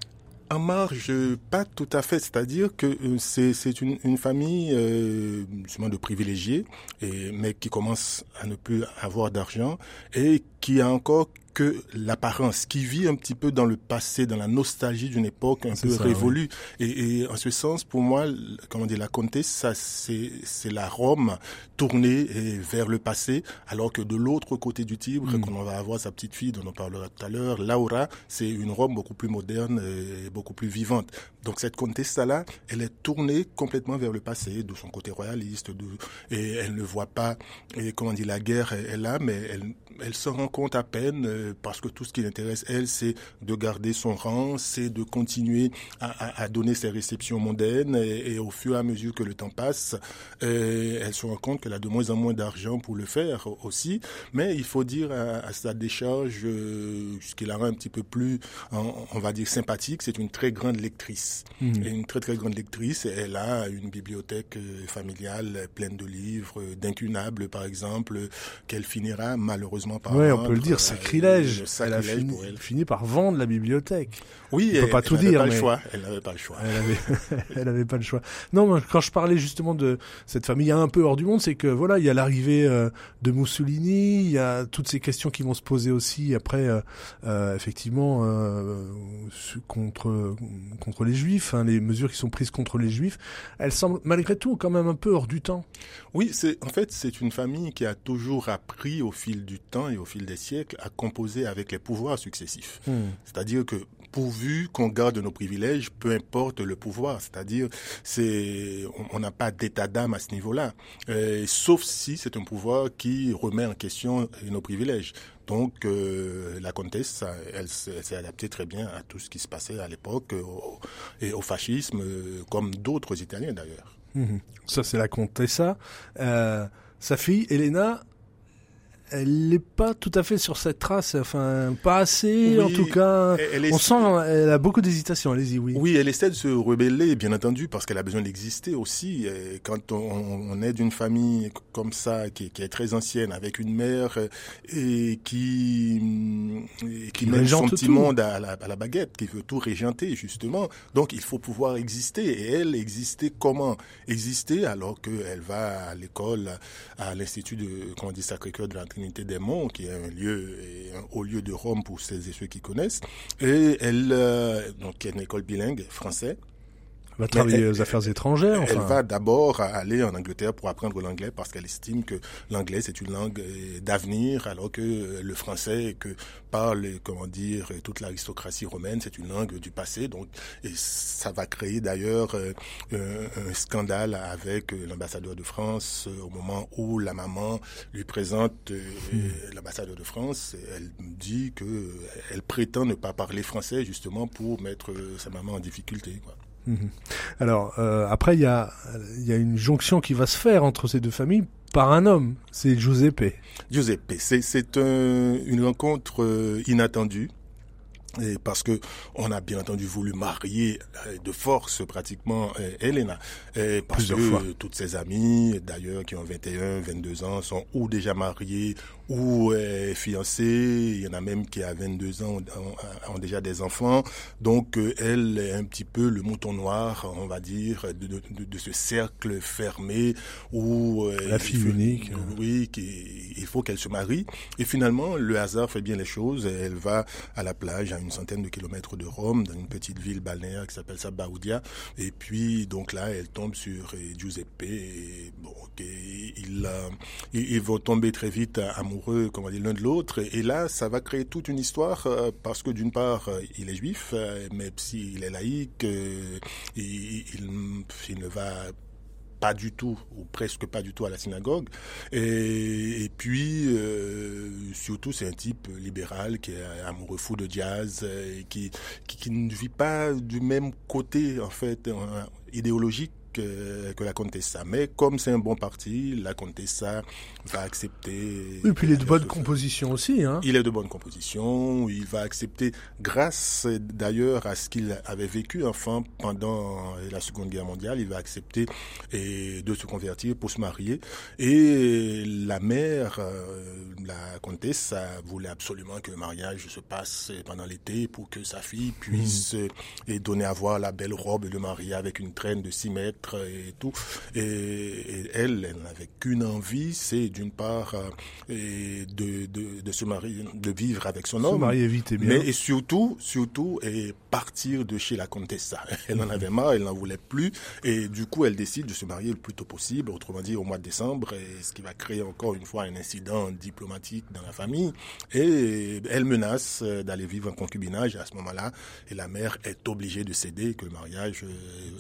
en marge, pas tout à fait. C'est-à-dire que euh, c'est une, famille euh, de privilégiés, mais qui commence à ne plus avoir d'argent et qui a encore que l'apparence, qui vit un petit peu dans le passé, dans la nostalgie d'une époque un peu révolue. Et, et, en ce sens, pour moi, comment dire, la comtesse, ça c'est c'est la Rome tournée vers le passé, alors que de l'autre côté du Tibre, mm. quand on va avoir sa petite fille dont on parlera tout à l'heure, Laura, c'est une Rome beaucoup plus moderne et beaucoup plus vivante. Donc cette comtesse-là, elle est tournée complètement vers le passé, de son côté royaliste, de, et elle ne voit pas, et comment dire, la guerre est là, mais elle, elle se rend compte à peine euh, parce que tout ce qui l'intéresse, elle, c'est de garder son rang, c'est de continuer à, à, donner ses réceptions mondaines et, au fur et à mesure que le temps passe, euh, elle se rend compte qu'elle a de moins en moins d'argent pour le faire aussi. Mais il faut dire à, sa décharge, euh, ce qui la rend un petit peu plus, on, va dire, sympathique, c'est une très grande lectrice. Mmh. Et une très très grande lectrice. Elle a une bibliothèque familiale pleine de livres, d'incunables par exemple, qu'elle finira malheureusement par. Oui, on peut le dire, sacrilège elle a fini, par vendre la bibliothèque. Oui, elle, peut pas tout dire. Pas le choix. Elle n'avait pas le choix. Elle avait, pas le choix. [LAUGHS] Non, quand je parlais justement de cette famille un peu hors du monde, c'est que voilà, il y a l'arrivée euh, de Mussolini, il y a toutes ces questions qui vont se poser aussi après, euh, euh, effectivement, contre contre les Juifs, hein, les mesures qui sont prises contre les Juifs. Elles semblent malgré tout quand même un peu hors du temps. Oui, c'est en fait c'est une famille qui a toujours appris au fil du temps et au fil des siècles à composer avec les pouvoirs successifs. Hmm. C'est-à-dire que pourvu qu'on garde nos privilèges, peu importe le pouvoir. C'est-à-dire, c'est, on n'a pas d'état d'âme à ce niveau-là, euh, sauf si c'est un pouvoir qui remet en question nos privilèges. Donc, euh, la comtesse, elle, s'est adaptée très bien à tout ce qui se passait à l'époque et au fascisme, comme d'autres Italiens d'ailleurs. Hmm. Ça, c'est la comtesse. Euh, sa fille, Elena, elle n'est pas tout à fait sur cette trace, enfin pas assez Oui, en tout cas. elle est- On sent, elle a beaucoup d'hésitation. Allez-y, oui. Oui, elle essaie de se rebeller, bien entendu, parce qu'elle a besoin d'exister aussi. Et quand on, on est d'une famille comme ça, qui, qui est très ancienne, avec une mère et qui, et qui Qui mène son petit tout. monde à la, à la baguette, qui veut tout régenter, justement. Donc, il faut pouvoir exister. Et elle, exister comment? Exister alors qu'elle va à l'école, à l'Institut de, comment on dit, Sacré-Cœur de la Trinité des Monts, qui est un lieu, un haut lieu de Rome pour celles et ceux qui connaissent. Et elle, euh, donc, qui est une école bilingue, français. Elle va travailler elle- aux affaires étrangères. Elle Enfin, va d'abord aller en Angleterre pour apprendre l'anglais parce qu'elle estime que l'anglais c'est une langue euh, d'avenir alors que euh, le français que parle comment dire euh, toute l'aristocratie romaine c'est une langue du passé donc et ça va créer d'ailleurs un, scandale avec l'ambassadeur de France au moment où la maman lui présente euh, l'ambassadeur de France elle dit que elle prétend ne pas parler français justement pour mettre sa maman en difficulté quoi. Mhm. Alors euh, après, il y a, y a une jonction qui va se faire entre ces deux familles par un homme. C'est Giuseppe. Giuseppe, c'est c'est un- une rencontre euh, inattendue. Et parce que on a bien entendu voulu marier euh, de force pratiquement Elena. Et parce Plusieurs que fois. toutes ses amies, d'ailleurs, qui ont 21, 22 ans, sont ou déjà mariées ou euh, fiancées. Il y en a même qui à 22 ans ont, ont- ont déjà des enfants. Donc euh, elle est un petit peu le mouton noir, on va dire, de, de, de- de ce cercle fermé où euh, La fille faut- unique. oui, qui- il faut qu'elle se marie. Et finalement, le hasard fait bien les choses. Elle va à la plage, à une centaine de kilomètres de Rome, dans une petite ville balnéaire qui s'appelle Sabaudia. Et puis, donc là, elle tombe sur Giuseppe. Et, bon, euh, ils, vont tomber très vite amoureux, l'un de l'autre. Et là, ça va créer toute une histoire euh, parce que d'une part, euh, il est juif, même s'il est laïque, il, ne va pas du tout ou presque pas du tout à la synagogue et, puis surtout c'est un type libéral qui est amoureux fou de jazz et qui, qui ne vit pas du même côté en fait idéologique que, que la Contessa. Mais comme c'est un bon parti, la Contessa va accepter. Oui, puis il est de bonne ce- composition aussi. Hein. il est de bonne composition, il va accepter, grâce euh, d'ailleurs à ce qu'il avait vécu enfant pendant euh, la Seconde Guerre mondiale, il va accepter et, de se convertir pour se marier. Et la mère, euh, la comtesse, euh, voulait absolument que le mariage se passe pendant l'été pour que sa fille puisse euh, et donner à voir la belle robe de mariée avec une traîne de 6 mètres et tout. Et, et elle, elle n'avait qu'une envie, c'est d'une part euh, et de, de, de se marier, de vivre avec son Se homme. marier vite et bien. Mais et surtout, surtout, et partir de chez la Contessa. [LAUGHS] Elle en avait marre, elle n'en voulait plus, et du coup, elle décide de se marier le plus tôt possible, autrement dit au mois de décembre, et ce qui va créer encore une fois un incident diplomatique dans la famille. Et elle menace euh, d'aller vivre en concubinage à ce moment-là, et la mère est obligée de céder que le mariage euh,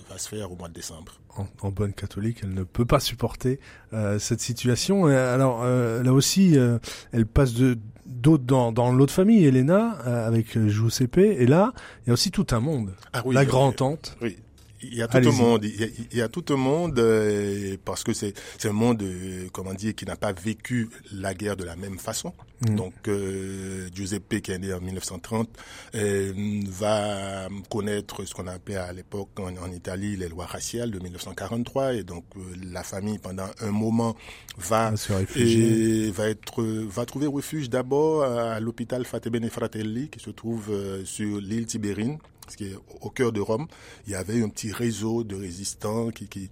va se faire au mois de décembre. En, en bonne catholique, elle ne peut pas supporter euh, cette situation. Et alors euh, là aussi, euh, elle passe de d'autres dans, dans l'autre famille, Elena, euh, avec Giuseppe. Et là, il y a aussi tout un monde. Ah oui, la grand-tante. Oui. Il y a tout Allez-y. un monde, il y a, il y a tout un monde euh, parce que c'est c'est un monde euh, comment dire qui n'a pas vécu la guerre de la même façon. Mm. Donc euh, Giuseppe qui est né en 1930 euh, va connaître ce qu'on appelait à l'époque en, en Italie les lois raciales de 1943 et donc euh, la famille pendant un moment va se réfugier. et va être va trouver refuge d'abord à l'hôpital Fatebene Fratelli qui se trouve euh, sur l'île Tibérine ce qui est au cœur de Rome, il y avait un petit réseau de résistants qui qui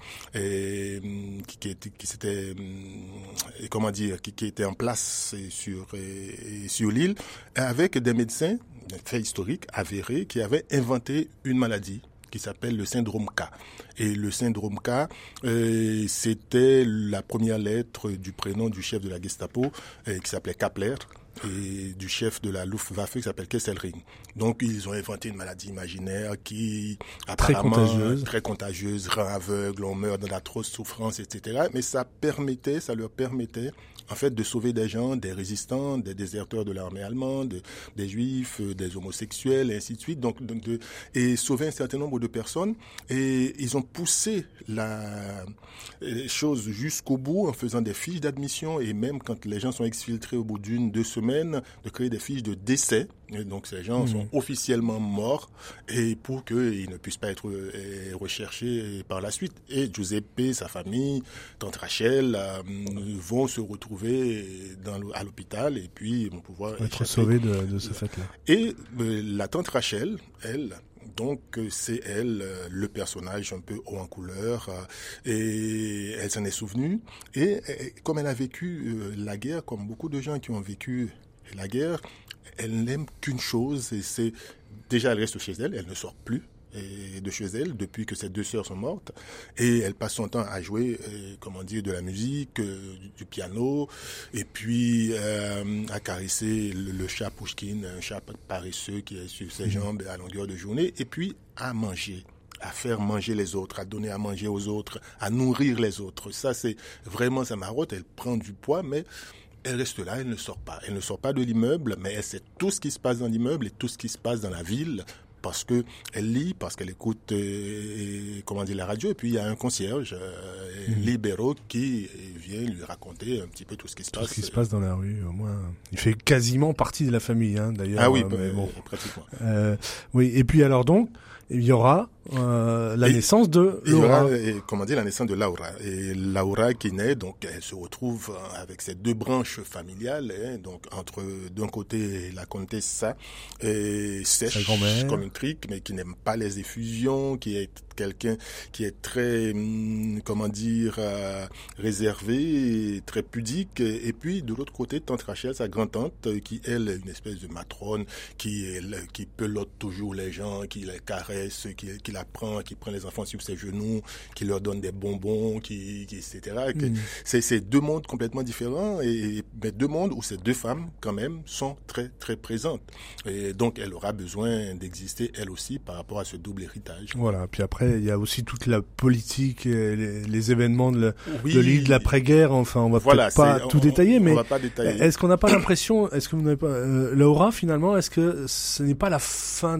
s'était comment dire qui, était en place sur sur l'île avec des médecins, un fait historique avéré, qui avaient inventé une maladie qui s'appelle le syndrome K. Et le syndrome K, euh, c'était la première lettre du prénom du chef de la Gestapo, euh, qui s'appelait Kapler, et du chef de la Luftwaffe qui s'appelle Kesselring. Donc ils ont inventé une maladie imaginaire qui Très apparemment contagieuse. très contagieuse, rend aveugle, on meurt dans d'atroces souffrances, etc. Mais ça permettait, ça leur permettait en fait, de sauver des gens, des résistants, des déserteurs de l'armée allemande, des juifs, des homosexuels, et ainsi de suite. Donc, de, et sauver un certain nombre de personnes. Et ils ont poussé la chose jusqu'au bout en faisant des fiches d'admission et même quand les gens sont exfiltrés au bout d'une, deux semaines, de créer des fiches de décès. Et donc ces gens sont mmh. officiellement morts et pour qu'ils ne puissent pas être euh, recherchés par la suite. Et Giuseppe, sa famille, tante Rachel euh, vont se retrouver dans, à l'hôpital et puis vont pouvoir être sauvés de, de ce fait-là. Et euh, la tante Rachel, elle, donc c'est elle, le personnage un peu haut en couleur, et elle s'en est souvenue. Et, comme elle a vécu la guerre, comme beaucoup de gens qui ont vécu la guerre, elle n'aime qu'une chose, et c'est déjà elle reste chez elle, elle ne sort plus de chez elle depuis que ses deux sœurs sont mortes et elle passe son temps à jouer euh, comment dire de la musique euh, du, piano et puis euh, à caresser le, chat Pushkin un chat paresseux qui est sur ses mhm. jambes à longueur de journée et puis à manger à faire manger les autres, à donner à manger aux autres, à nourrir les autres. Ça, c'est vraiment sa marotte. Elle prend du poids, mais elle reste là, elle ne sort pas. Elle ne sort pas de l'immeuble, mais elle sait tout ce qui se passe dans l'immeuble et tout ce qui se passe dans la ville parce que elle lit, parce qu'elle écoute euh, comment dire la radio, et puis il y a un concierge euh, mhm. libéraux qui vient lui raconter un petit peu tout ce qui se tout passe. Ce qui se passe dans la rue, au moins. Il fait quasiment partie de la famille, hein, d'ailleurs. Ah oui, euh, bon. pratiquement. oui, et puis alors donc, il y aura euh, la naissance de Laura. Il y aura, comment dire, la naissance de Laura. Et Laura qui naît, donc elle se retrouve euh, avec ces deux branches familiales, hein, donc entre d'un côté la comtesse et sèche comme une trique, mais qui n'aime pas les effusions, qui est quelqu'un qui est très, hum, comment dire, euh, réservé, très pudique. Et puis, de l'autre côté, Tante Rachel, sa grand-tante, qui, elle, est une espèce de matrone, qui, qui pelote toujours les gens, qui les caresse, qui, qui la prend, qui prend les enfants sur ses genoux, qui leur donne des bonbons, qui, etc. Mm. C'est deux mondes complètement différents, et, mais deux mondes où ces deux femmes, quand même, sont très, très présentes. Et donc, elle aura besoin d'exister, elle aussi, par rapport à ce double héritage. Voilà. Puis après, il y a aussi toute la politique, et les, événements de, l'île de l'après-guerre. Enfin, on va pas tout détailler, mais est-ce qu'on n'a pas l'impression, est-ce que vous n'avez pas, euh, Laura finalement, est-ce que ce n'est pas la fin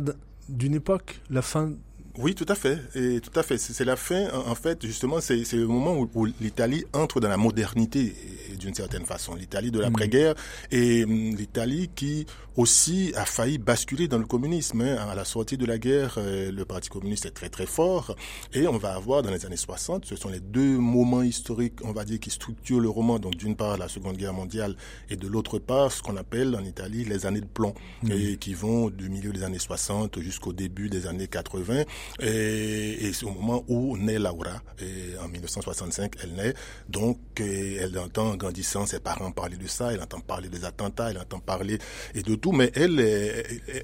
d'une époque, la fin oui, tout à fait. Et tout à fait. C'est la fin. En fait, justement, c'est le moment où, l'Italie entre dans la modernité d'une certaine façon. L'Italie de l'après-guerre et hum, l'Italie qui aussi a failli basculer dans le communisme. Hein. À la sortie de la guerre, euh, le Parti communiste est très très fort. Et on va avoir dans les années 60, ce sont les deux moments historiques, on va dire, qui structurent le roman. Donc d'une part la Seconde Guerre mondiale et de l'autre part ce qu'on appelle en Italie les années de plomb, mmh. et qui vont du milieu des années 60 jusqu'au début des années 80. Et, c'est au moment où naît Laura. Et en 1965, elle naît. Donc, elle entend en grandissant ses parents parler de ça, elle entend parler des attentats, elle entend parler et de tout, mais elle,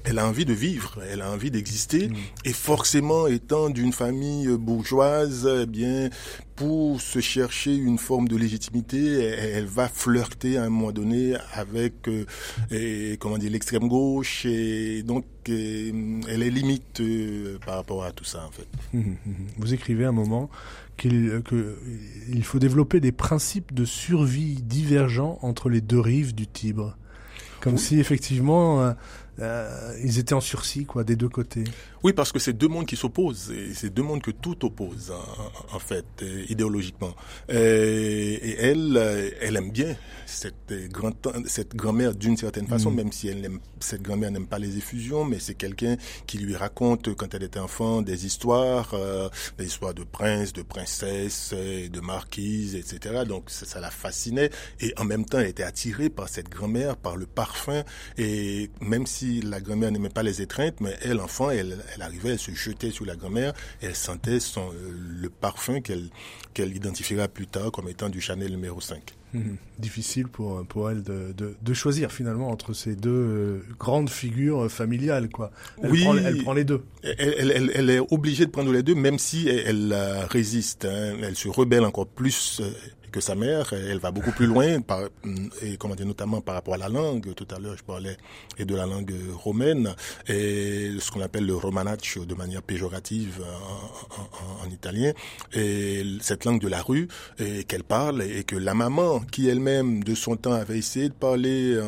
elle a envie de vivre, elle a envie d'exister. Mm. Et forcément, étant d'une famille bourgeoise, eh bien, pour se chercher une forme de légitimité, elle, va flirter à un moment donné avec, euh, et, comment dire, l'extrême gauche, et donc euh, elle est limite euh, par rapport à tout ça en fait. Hum, hum, hum. Vous écrivez à un moment qu'il il faut développer des principes de survie divergents entre les deux rives du Tibre, comme si effectivement euh, ils étaient en sursis, quoi, des deux côtés. Oui, parce que c'est deux mondes qui s'opposent. Et c'est deux mondes que tout oppose, en, fait, euh, idéologiquement. Et, et, elle, euh, elle aime bien cette grand cette grand-mère d'une certaine façon, mm. même si elle n'aime, cette grand-mère n'aime pas les effusions, mais c'est quelqu'un qui lui raconte, quand elle était enfant, des histoires, des histoires de princes, de princesses, de marquises, etc. Donc ça, ça la fascinait. Et en même temps, elle était attirée par cette grand-mère, par le parfum. Et même si la grand-mère n'aimait pas les étreintes, mais elle, enfant, elle, elle arrivait, elle se jetait sur la grand-mère, elle sentait son, euh, le parfum qu'elle qu'elle identifiera plus tard comme étant du Chanel numéro 5. Hum, difficile pour, pour elle de, de, choisir finalement entre ces deux euh, grandes figures familiales. Quoi. Elle, oui, prend, elle prend les deux. Elle, elle, elle, est obligée de prendre les deux, même si elle, résiste. Hein. Elle se rebelle encore plus que sa mère. Elle va beaucoup plus loin, et comment dire, notamment par rapport à la langue. Tout à l'heure, je parlais et de la langue romaine et ce qu'on appelle le romanaccio de manière péjorative en, en, en, italien. Et cette langue de la rue qu'elle parle et que la maman, qui elle-même de son temps avait essayé de parler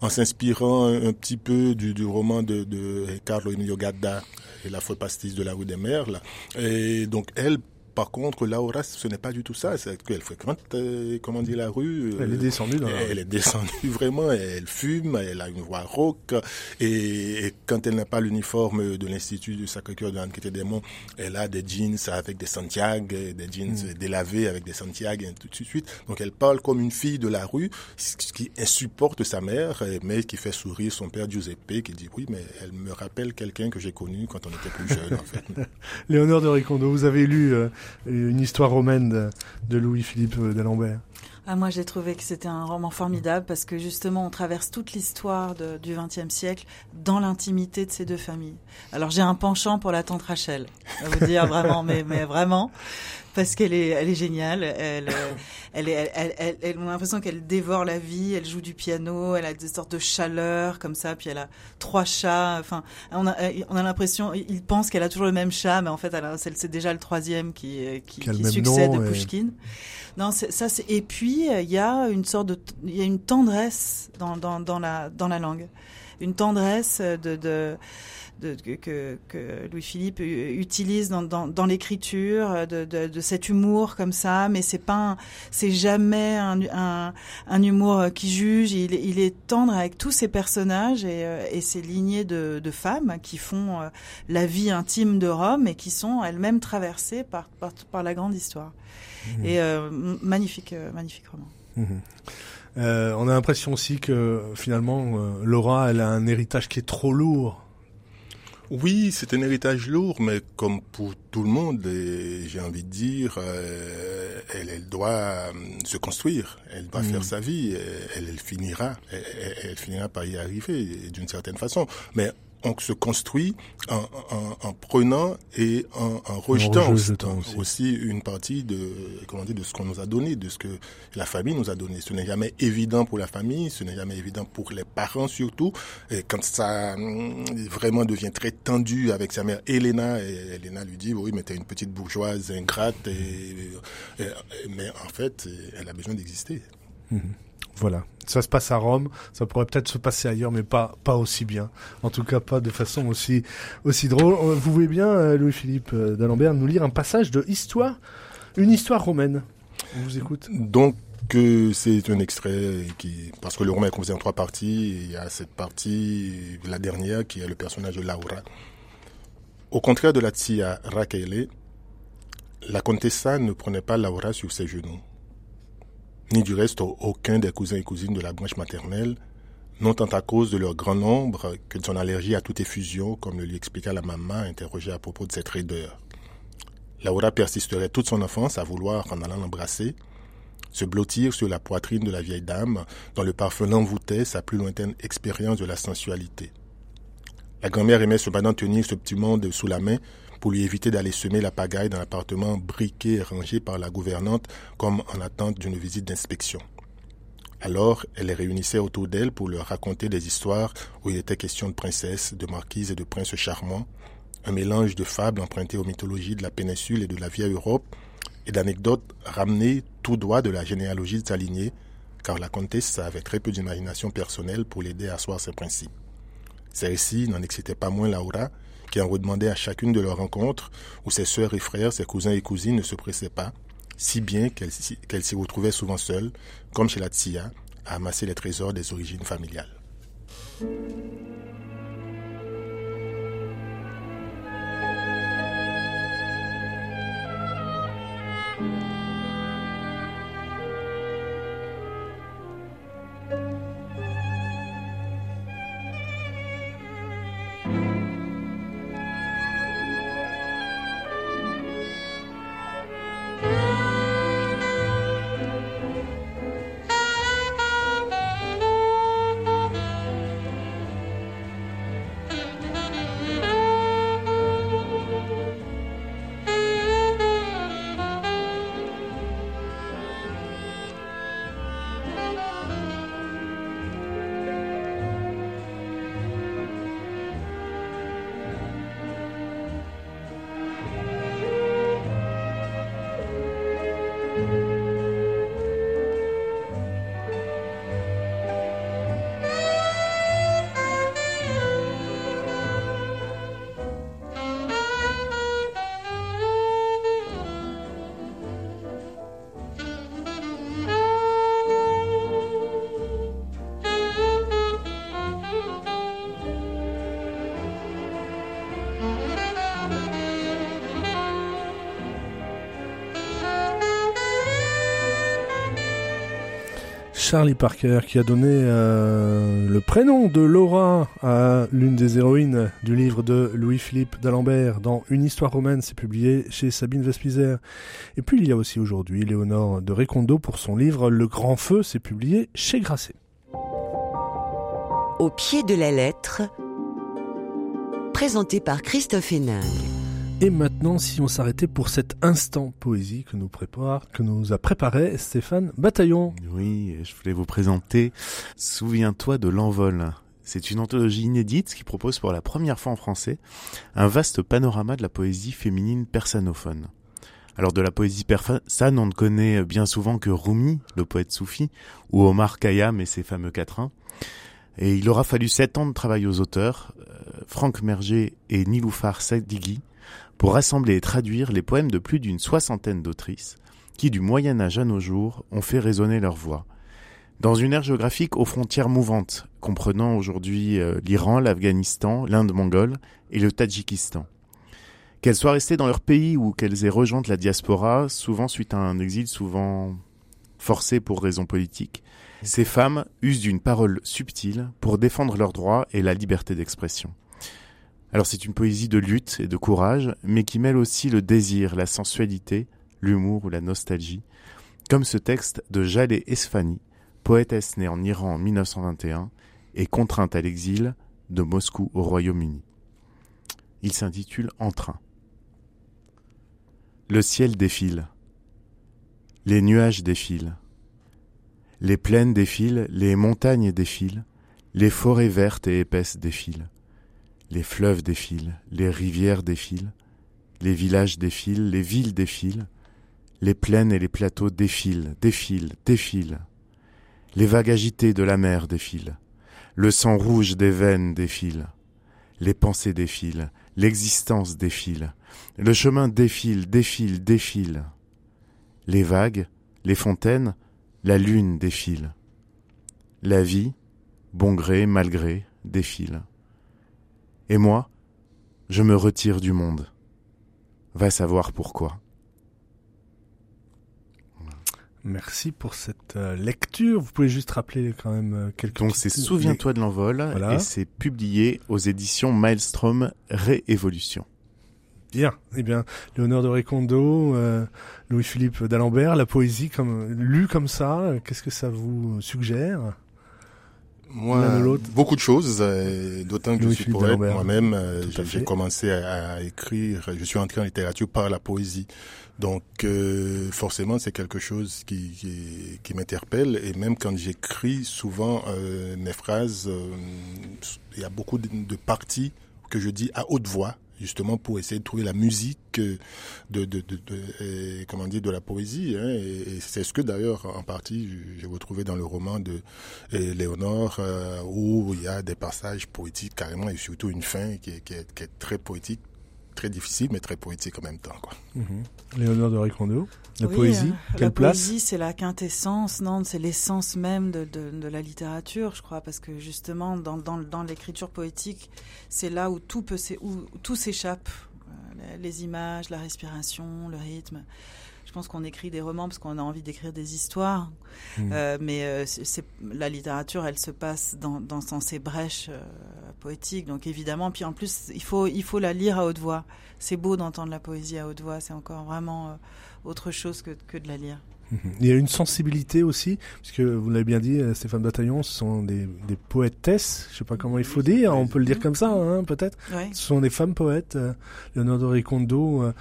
en, s'inspirant un, petit peu du, roman de, Carlo Emilio Gadda et la folle pastis de la rue des Merles. Et donc elle par contre, Laura, ce n'est pas du tout ça. C'est qu'elle fréquente, euh, comment dire, la rue. elle est descendue dans Elle est descendue vraiment. Elle fume, elle a une voix rauque. Et, quand elle n'a pas l'uniforme de l'Institut du Sacré-Cœur de l'Anquête des Monts, elle a des jeans avec des Santiago, des jeans mm. délavés avec des Santiago, et tout de suite. Donc elle parle comme une fille de la rue, ce qui insupporte sa mère, mais qui fait sourire son père Giuseppe, qui dit oui, mais elle me rappelle quelqu'un que j'ai connu quand on était plus jeune, en fait. [LAUGHS] Léonore de Ricondo, vous avez lu euh, une histoire romaine de, Louis-Philippe d'Alembert. Ah, moi, j'ai trouvé que c'était un roman formidable parce que justement, on traverse toute l'histoire du XXe siècle dans l'intimité de ces deux familles. Alors, j'ai un penchant pour la tante Rachel, à vous dire vraiment, mais vraiment, parce qu'elle est, elle est géniale. Elle, euh, [LAUGHS] elle, est, elle, elle, elle, on a l'impression qu'elle dévore la vie. Elle joue du piano. Elle a des sortes de chaleur comme ça. Puis elle a trois chats. Enfin, on a, on a l'impression, il pense qu'elle a toujours le même chat, mais en fait, c'est déjà le troisième qui, qui, qui succède à Pushkin. Non, ça c'est. Et puis il y a une sorte de, il y a une tendresse dans, dans, dans la dans la langue, une tendresse de, de de, que, que Louis-Philippe utilise dans, dans, dans l'écriture, de, de, de, cet humour comme ça, mais c'est pas, c'est jamais un, un, un, humour qui juge. Il, il, est tendre avec tous ces personnages et, euh, et ces lignées de, de, femmes qui font euh, la vie intime de Rome et qui sont elles-mêmes traversées par, par, par, la grande histoire. Mmh. Et euh, magnifique, euh, magnifique roman. Mmh. Euh, on a l'impression aussi que finalement Laura, elle a un héritage qui est trop lourd oui, c'est un héritage lourd, mais comme pour tout le monde, j'ai envie de dire, euh, elle, elle, doit euh, se construire, elle doit faire mm. sa vie, elle, elle finira, elle, elle, finira par y arriver d'une certaine façon. Mais on se construit en, en, en prenant et en, en rejetant, aussi. une partie de comment dire de ce qu'on nous a donné, de ce que la famille nous a donné. Ce n'est jamais évident pour la famille, ce n'est jamais évident pour les parents surtout. Et quand ça hum, vraiment devient très tendu avec sa mère Elena, et Elena lui dit oui mais t'es une petite bourgeoise ingrate, et, mais en fait elle a besoin d'exister. Mhm. Voilà. Ça se passe à Rome, ça pourrait peut-être se passer ailleurs, mais pas pas aussi bien. En tout cas, pas de façon aussi aussi drôle. Euh, vous voulez bien, euh, Louis-Philippe euh, d'Alembert, nous lire un passage de histoire, une histoire romaine. On vous écoute. Donc c'est un extrait qui, parce que le roman est composé en trois parties, il y a cette partie, la dernière, qui est le personnage de Laura. Au contraire de la tia Raquel, la comtessa ne prenait pas Laura sur ses genoux ni du reste aucun des cousins et cousines de la branche maternelle, non tant à cause de leur grand nombre que de son allergie à toute effusion, comme le lui expliqua la maman interrogée à propos de cette raideur. Laura persisterait toute son enfance à vouloir, en allant l'embrasser, se blottir sur la poitrine de la vieille dame, dont le parfum l'envoûtait sa plus lointaine expérience de la sensualité. La grand-mère aimait cependant tenir ce petit monde sous la main pour lui éviter d'aller semer la pagaille dans l'appartement briqué et rangé par la gouvernante comme en attente d'une visite d'inspection. Alors, elle les réunissait autour d'elle pour leur raconter des histoires où il était question de princesses, de marquises et de princes charmants, un mélange de fables empruntées aux mythologies de la péninsule et de la vieille Europe, et d'anecdotes ramenées tout droit de la généalogie de sa lignée, car la comtesse avait très peu d'imagination personnelle pour l'aider à asseoir ses principes. Celle-ci n'en excitait pas moins Laura, qui en redemandait à chacune de leurs rencontres, où ses sœurs et frères, ses cousins et cousines ne se pressaient pas, si bien qu'elle s'y retrouvait souvent seule, comme chez la Tia, à amasser les trésors des origines familiales. Charlie Parker qui a donné euh, le prénom de Laura à l'une des héroïnes du livre de Louis-Philippe d'Alembert dans Une histoire romaine, c'est publié chez Sabine Vespizer. Et puis il y a aussi aujourd'hui Léonore de Recondo pour son livre Le Grand Feu, c'est publié chez Grasset. Au pied de la lettre, présenté par Christophe Hénin. Et maintenant, si on s'arrêtait pour cet instant poésie que nous prépare, que nous a préparé Stéphane Bataillon. Oui, je voulais vous présenter Souviens-toi de l'envol. C'est une anthologie inédite qui propose pour la première fois en français un vaste panorama de la poésie féminine persanophone. Alors de la poésie persane, on ne connaît bien souvent que Rumi, le poète soufi, ou Omar Khayyam et ses fameux quatrains. Et il aura fallu sept ans de travail aux auteurs, euh, Franck Merger et Niloufar Sadigui, pour rassembler et traduire les poèmes de plus d'une soixantaine d'autrices qui, du Moyen Âge à nos jours, ont fait résonner leur voix. Dans une ère géographique aux frontières mouvantes, comprenant aujourd'hui euh, l'Iran, l'Afghanistan, l'Inde mongole et le Tadjikistan. Qu'elles soient restées dans leur pays ou qu'elles aient rejoint la diaspora, souvent suite à un exil souvent forcé pour raisons politiques, ces femmes usent d'une parole subtile pour défendre leurs droits et la liberté d'expression. Alors c'est une poésie de lutte et de courage, mais qui mêle aussi le désir, la sensualité, l'humour ou la nostalgie, comme ce texte de Jaleh Esfani, poétesse née en Iran en 1921 et contrainte à l'exil de Moscou au Royaume-Uni. Il s'intitule En train. Le ciel défile. Les nuages défilent. Les plaines défilent, les montagnes défilent, les forêts vertes et épaisses défilent. Les fleuves défilent, les rivières défilent, les villages défilent, les villes défilent, les plaines et les plateaux défilent, défilent, défilent. Les vagues agitées de la mer défilent, le sang rouge des veines défile, les pensées défilent, l'existence défile, le chemin défile, défile, défile. Les vagues, les fontaines, la lune défile. La vie, bon gré, mal gré, défile. Et moi, je me retire du monde. Va savoir pourquoi. Merci pour cette euh, lecture. Vous pouvez juste rappeler quand même euh, quelques Donc c'est Souviens-toi de l'envol et c'est publié aux éditions Maelstrom Réévolution. Bien, eh bien, Léonore de Recondo, euh, Louis-Philippe d'Alembert, la poésie comme lue comme ça, qu'est-ce que ça vous suggère? Moi, beaucoup de choses, euh, d'autant que je suis poète moi-même. Euh, j'ai commencé à, écrire, je suis entré en littérature par la poésie. Donc euh, forcément, c'est quelque chose qui, qui, qui m'interpelle. Et même quand j'écris, souvent mes phrases, il y a beaucoup de parties que je dis à haute voix justement pour essayer de trouver la musique de, de, de, de comment dire de la poésie hein, et, c'est ce que d'ailleurs en partie j'ai retrouvé dans le roman de Léonore euh, où il y a des passages poétiques carrément et surtout une fin qui est très poétique très difficile mais très poétique en même temps quoi. Mm Léonore de Ricondo la poésie, euh, quelle la place? poésie, c'est la quintessence, non C'est l'essence même de, de, de, la littérature, je crois, parce que justement, dans, dans, dans l'écriture poétique, c'est là où tout peut, où tout s'échappe, euh, les images, la respiration, le rythme. Pense qu'on écrit des romans parce qu'on a envie d'écrire des histoires, mmh. euh, mais euh, c'est, la littérature, elle se passe dans, dans, dans ces brèches euh, poétiques. Donc évidemment, puis en plus, il faut, il faut la lire à haute voix. C'est beau d'entendre la poésie à haute voix. C'est encore vraiment autre chose que, que de la lire. Il y a une sensibilité aussi, puisque vous l'avez bien dit, Stéphane Bataillon, ce sont des, des poétesses, je ne sais pas comment il faut dire, on peut le dire comme ça, hein, peut-être. Ouais. Ce sont des femmes poètes. De Ricondo,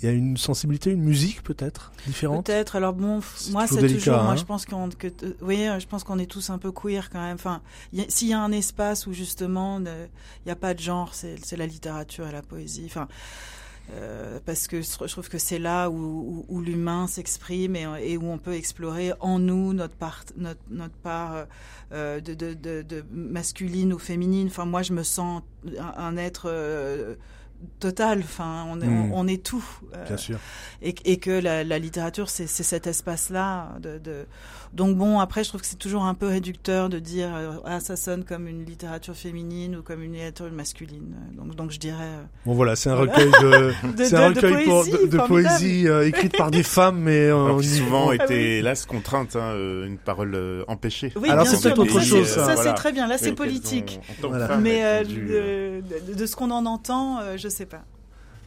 il y a une sensibilité, une musique peut-être différente? Peut-être. Alors bon, moi c'est toujours. Hein. Moi je pense qu'on, que, oui, je pense qu'on est tous un peu queer quand même. Enfin, s'il y a un espace où justement il n'y a pas de genre, c'est la littérature et la poésie. Enfin. Euh, parce que je trouve que c'est là où, où, où l'humain s'exprime et, et, où on peut explorer en nous notre part, notre, notre part euh, de, de, de, de, masculine ou féminine. Enfin, moi, je me sens un, un être euh, total. Enfin, on est, Mm. on, on est tout. Euh, Bien sûr. et, et que la, la littérature, c'est c'est cet espace-là. De, de... Donc bon, après, je trouve que c'est toujours un peu réducteur de dire euh, ah ça sonne comme une littérature féminine ou comme une littérature masculine. Donc, donc je dirais euh, Bon voilà, c'est un recueil de, [LAUGHS] de, c'est un de- de recueil pour- poésie, de, de formidable. poésie euh, écrite par des femmes, mais euh, Alors qui souvent Ah était, hélas, contrainte, hein, euh, une parole euh, empêchée. Oui, Alors, bien c'est sûr, peut-être autre ça, chose, c'est- ça. Ça, Voilà. c'est très bien. Là, c'est politique. ont, Voilà. Mais euh, de, de- de ce qu'on en entend, euh, je sais pas.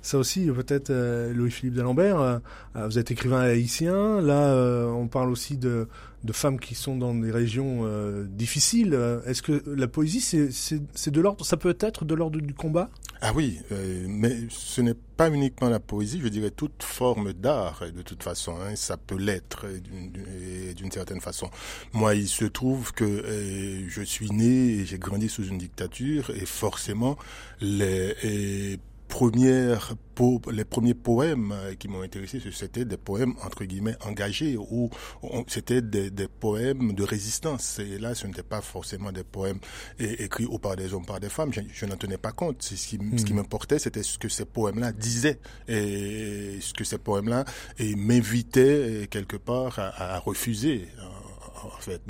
Ça aussi, peut-être euh, Louis-Philippe d'Alembert, euh, euh, vous êtes écrivain haïtien. Là, on parle aussi de, femmes qui sont dans des régions difficiles. Est-ce que la poésie, c'est de l'ordre, ça peut être de l'ordre du combat? Ah oui, mais ce n'est pas uniquement la poésie, je dirais toute forme d'art, de toute façon. hein, ça peut l'être d'une- certaine façon. Moi, il se trouve que je suis né et j'ai grandi sous une dictature et forcément, les premières les premiers poèmes euh, qui m'ont intéressé, c'était des poèmes entre guillemets engagés ou c'était des, des poèmes de résistance. Et là, ce n'était pas forcément des poèmes écrits ou par des hommes, par des femmes. Je, je n'en tenais pas compte. Ce qui, ce qui m'importait, c'était ce que ces poèmes-là disaient et ce que ces poèmes-là m'invitaient quelque part à, à refuser. euh,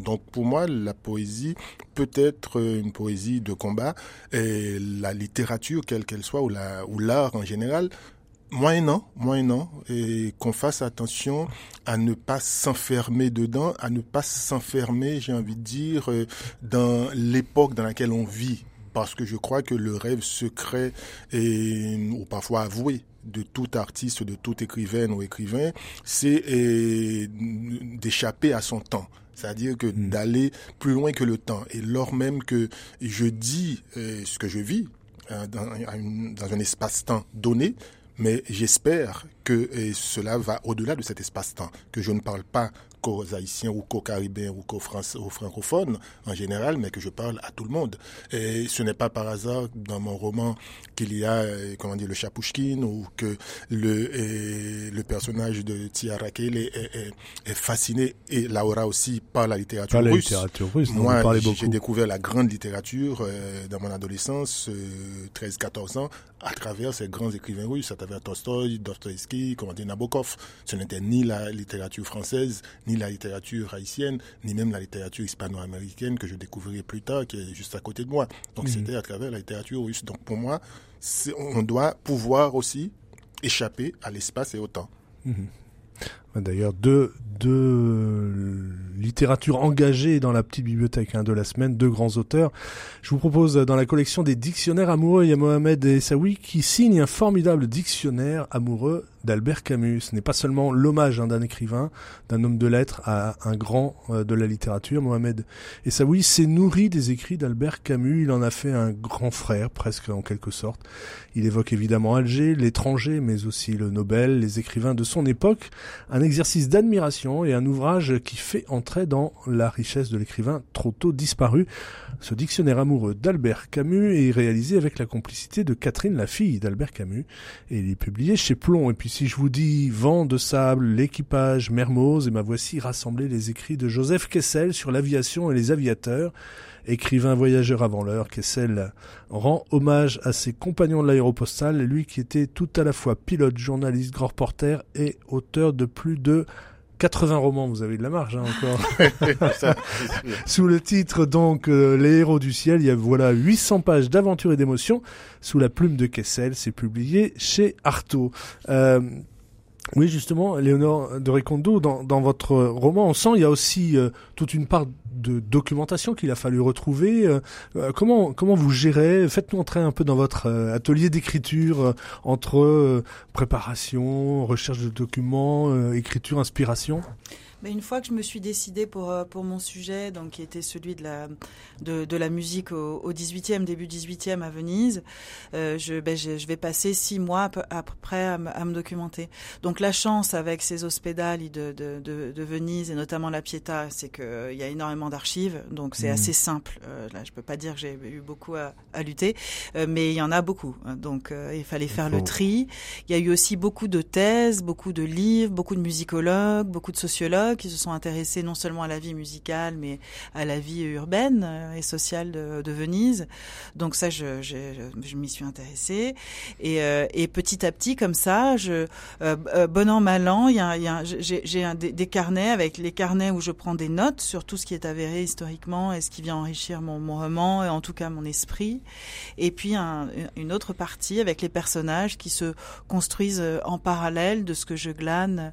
Donc pour moi, la poésie peut être une poésie de combat et la littérature, quelle qu'elle soit, ou la ou l'art en général, moyennant, et qu'on fasse attention à ne pas s'enfermer dedans, à ne pas s'enfermer, j'ai envie de dire, euh, dans l'époque dans laquelle on vit. Parce que je crois que le rêve secret et, ou parfois avoué de tout artiste, de tout écrivaine ou écrivain, c'est euh, d'échapper à son temps. C'est-à-dire que Mm. d'aller plus loin que le temps. Et lors même que je dis euh, ce que je vis euh, dans, dans un espace-temps donné, mais j'espère que euh, cela va au-delà de cet espace-temps, que je ne parle pas qu'aux Haïtiens ou qu'aux Caribéens ou qu'aux francophones en général, mais que je parle à tout le monde. Et ce n'est pas par hasard dans mon roman qu'il y a, euh, comment dire, le Chapouchkin ou que le, euh, le personnage de Tia Raquel est, est- est- est fasciné et Laura aussi par la littérature la russe. littérature russe, Moi, j'ai découvert la grande littérature euh, dans mon adolescence, euh, 13-14 ans, à travers ces grands écrivains russes, à travers Tolstoï, Dostoïevski, comment dire, Nabokov. Ce n'était ni la littérature française, ni la littérature haïtienne, ni même la littérature hispano-américaine que je découvrirai plus tard, qui est juste à côté de moi. Donc Mhm. c'était à travers la littérature russe. Donc pour moi, on doit pouvoir aussi échapper à l'espace et au temps. Mhm. D'ailleurs, deux, deux littératures engagées dans la petite bibliothèque hein, de la semaine, deux grands auteurs. Je vous propose euh, dans la collection des dictionnaires amoureux, il y a Mohamed Essaoui qui signe un formidable dictionnaire amoureux d'Albert Camus. Ce n'est pas seulement l'hommage hein, d'un écrivain, d'un homme de lettres à un grand euh, de la littérature. Mohamed Essaoui s'est nourri des écrits d'Albert Camus. Il en a fait un grand frère, presque en quelque sorte. Il évoque évidemment Alger, l'étranger, mais aussi le Nobel, les écrivains de son époque. Un exercice d'admiration et un ouvrage qui fait entrer dans la richesse de l'écrivain trop tôt disparu. Ce dictionnaire amoureux d'Albert Camus est réalisé avec la complicité de Catherine, la fille d'Albert Camus, et il est publié chez Plomb. Et puis si je vous dis Vent de sable, l'équipage, Mermoz, et ma voici rassemblé les écrits de Joseph Kessel sur l'aviation et les aviateurs, écrivain voyageur avant l'heure, Kessel rend hommage à ses compagnons de l'aéropostale, lui qui était tout à la fois pilote, journaliste, grand reporter et auteur de plus de 80 romans, vous avez de la marge hein, encore. [LAUGHS] Ça. [LAUGHS] Sous le titre donc euh, Les héros du ciel, il y a voilà 800 pages d'aventure et d'émotion sous la plume de Kessel, c'est publié chez Artaud. Euh, oui, justement, Léonore de Recondo, dans, votre roman, on sent il y a aussi euh, toute une part de documentation qu'il a fallu retrouver. Euh, euh, comment comment vous gérez Faites-nous entrer un peu dans votre atelier d'écriture entre préparation, recherche de documents, écriture, inspiration? Mais une fois que je me suis décidée pour, euh, pour mon sujet, donc qui était celui de la, de, de la musique au, au 18e, début 18e à Venise, euh, je, ben, je, je vais passer six mois à peu, près à, me- à me documenter. Donc la chance avec ces hospedali de, de, de, de Venise et notamment la Pietà, c'est qu'il y a énormément d'archives, donc c'est Mhm. assez simple. Euh, là, je peux pas dire que j'ai eu beaucoup à, à lutter, euh, mais il y en a beaucoup. hein. Donc euh, il fallait faire le tri. Il y a eu aussi beaucoup de thèses, beaucoup de livres, beaucoup de musicologues, beaucoup de sociologues. Qui se sont intéressés non seulement à la vie musicale, mais à la vie urbaine et sociale de, Venise. Donc ça, je, m'y suis intéressée. Et, et, petit à petit, comme ça, je, bon an, mal an, j'ai des, carnets avec les carnets où je prends des notes sur tout ce qui est avéré historiquement et ce qui vient enrichir mon, roman et en tout cas mon esprit. Et puis un, une autre partie avec les personnages qui se construisent euh, en parallèle de ce que je glane euh,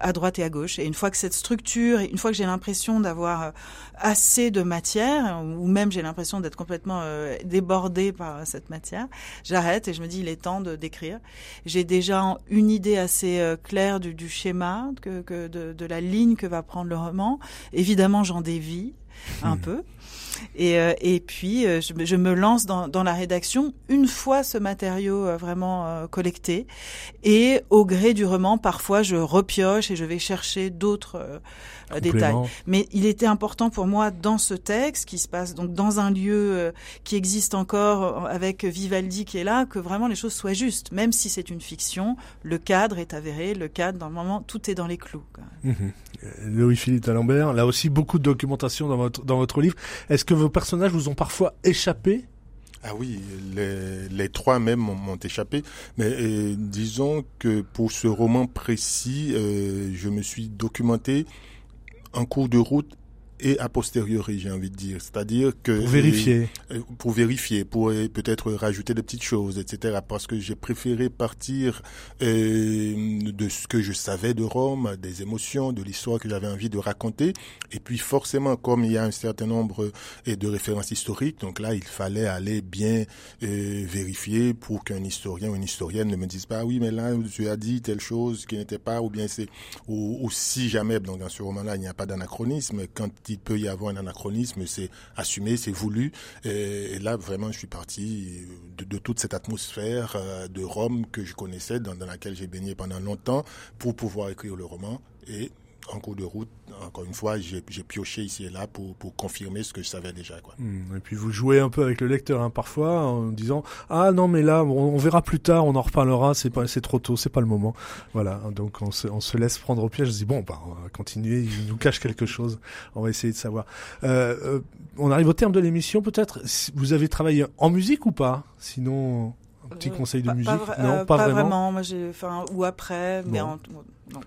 à droite et à gauche. Et une fois que cette structure, une fois que j'ai l'impression d'avoir euh, assez de matière, ou même j'ai l'impression d'être complètement débordée par cette matière, j'arrête et je me dis il est temps de d'écrire. J'ai déjà une idée assez claire du, du schéma, que, que de, de la ligne que va prendre le roman. Évidemment, j'en dévie un hmm. peu. Et, euh, et puis, euh, je, je, me lance dans, dans, la rédaction une fois ce matériau euh, vraiment collecté. Et au gré du roman, parfois, je repioche et je vais chercher d'autres détails. Mais il était important pour moi dans ce texte qui se passe donc dans un lieu qui existe encore avec Vivaldi qui est là, que vraiment les choses soient justes. Même si c'est une fiction, le cadre est avéré, le cadre, dans le moment, tout est dans les clous. Mmh Louis-Philippe D'Alembert, là aussi beaucoup de documentation dans votre, dans votre livre. Est-ce que vos personnages vous ont parfois échappé? Ah oui, les, trois même m'ont échappé. Mais euh, disons que pour ce roman précis, euh, je me suis documenté en cours de route et a posteriori, j'ai envie de dire. C'est-à-dire que... Pour vérifier. Euh, pour vérifier, pour euh, peut-être rajouter des petites choses, etc. Parce que j'ai préféré partir euh, de ce que je savais de Rome, des émotions, de l'histoire que j'avais envie de raconter. Et puis forcément, comme il y a un certain nombre euh, de références historiques, donc là, il fallait aller bien vérifier pour qu'un historien ou une historienne ne me dise pas, oui, mais là, tu as dit telle chose qui n'était pas, ou bien c'est... Ou, ou, si jamais, donc dans ce roman-là, il n'y a pas d'anachronisme, quand il peut y avoir un anachronisme, c'est assumé, c'est voulu. Et, là, vraiment, je suis parti de, toute cette atmosphère euh, de Rome que je connaissais, dans, dans laquelle j'ai baigné pendant longtemps, pour pouvoir écrire le roman. Et en cours de route, encore une fois, j'ai pioché ici et là pour, pour confirmer ce que je savais déjà. Quoi. Hmm, et puis vous jouez un peu avec le lecteur hein, parfois en disant ah non mais là on, verra plus tard, on en reparlera, c'est pas c'est trop tôt, c'est pas le moment. Voilà, donc on se, on se laisse prendre au piège. Je dis bon bah on va continuer, il nous cache quelque chose, on va essayer de savoir. Euh, euh, on arrive au terme de l'émission peut-être? Vous avez travaillé en musique ou pas? Sinon un petit euh, conseil de musique? Non, pas, vraiment. Moi j'ai enfin ou après, mais en, non.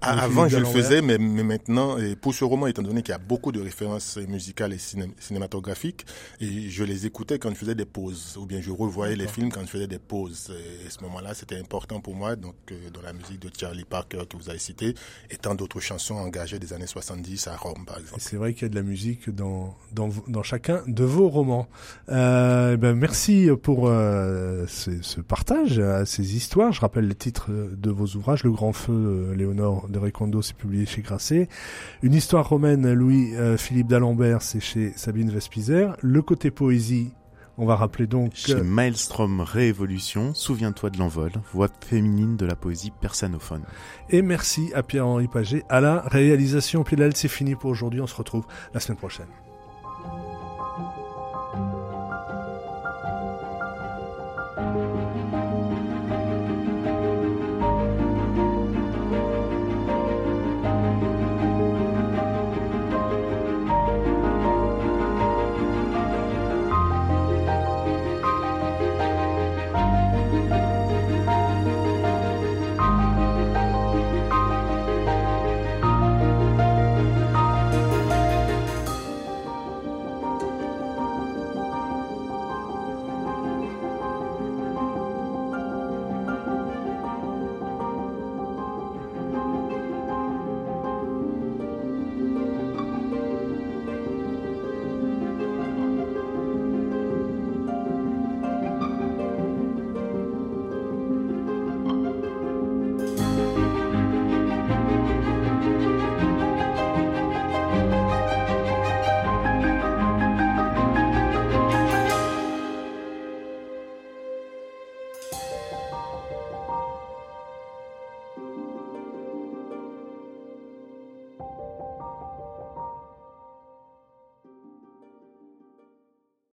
Ah, avant, je le faisais, mais, mais, maintenant, et pour ce roman, étant donné qu'il y a beaucoup de références musicales et cinématographiques, et je les écoutais quand je faisais des pauses, ou bien je revoyais les films quand je faisais des pauses. Et à ce moment-là, c'était important pour moi, donc euh, dans la musique de Charlie Parker que vous avez cité, et tant d'autres chansons engagées des années 70 à Rome, par exemple. C'est vrai qu'il y a de la musique dans, dans, dans chacun de vos romans. Euh, ben merci pour euh, ce, ce, partage, ces histoires. Je rappelle les titres de vos ouvrages, Le Grand Feu, euh, Léonore de Recondo, c'est publié chez Grasset. Une histoire romaine, Louis-Philippe euh, d'Alembert, c'est chez Sabine Vespizer. Le côté poésie, on va rappeler donc... Chez Maelstrom Réévolution, Souviens-toi de l'envol, voix féminine de la poésie persanophone. Et merci à Pierre-Henri Paget à la réalisation. Puis là, c'est fini pour aujourd'hui, on se retrouve la semaine prochaine.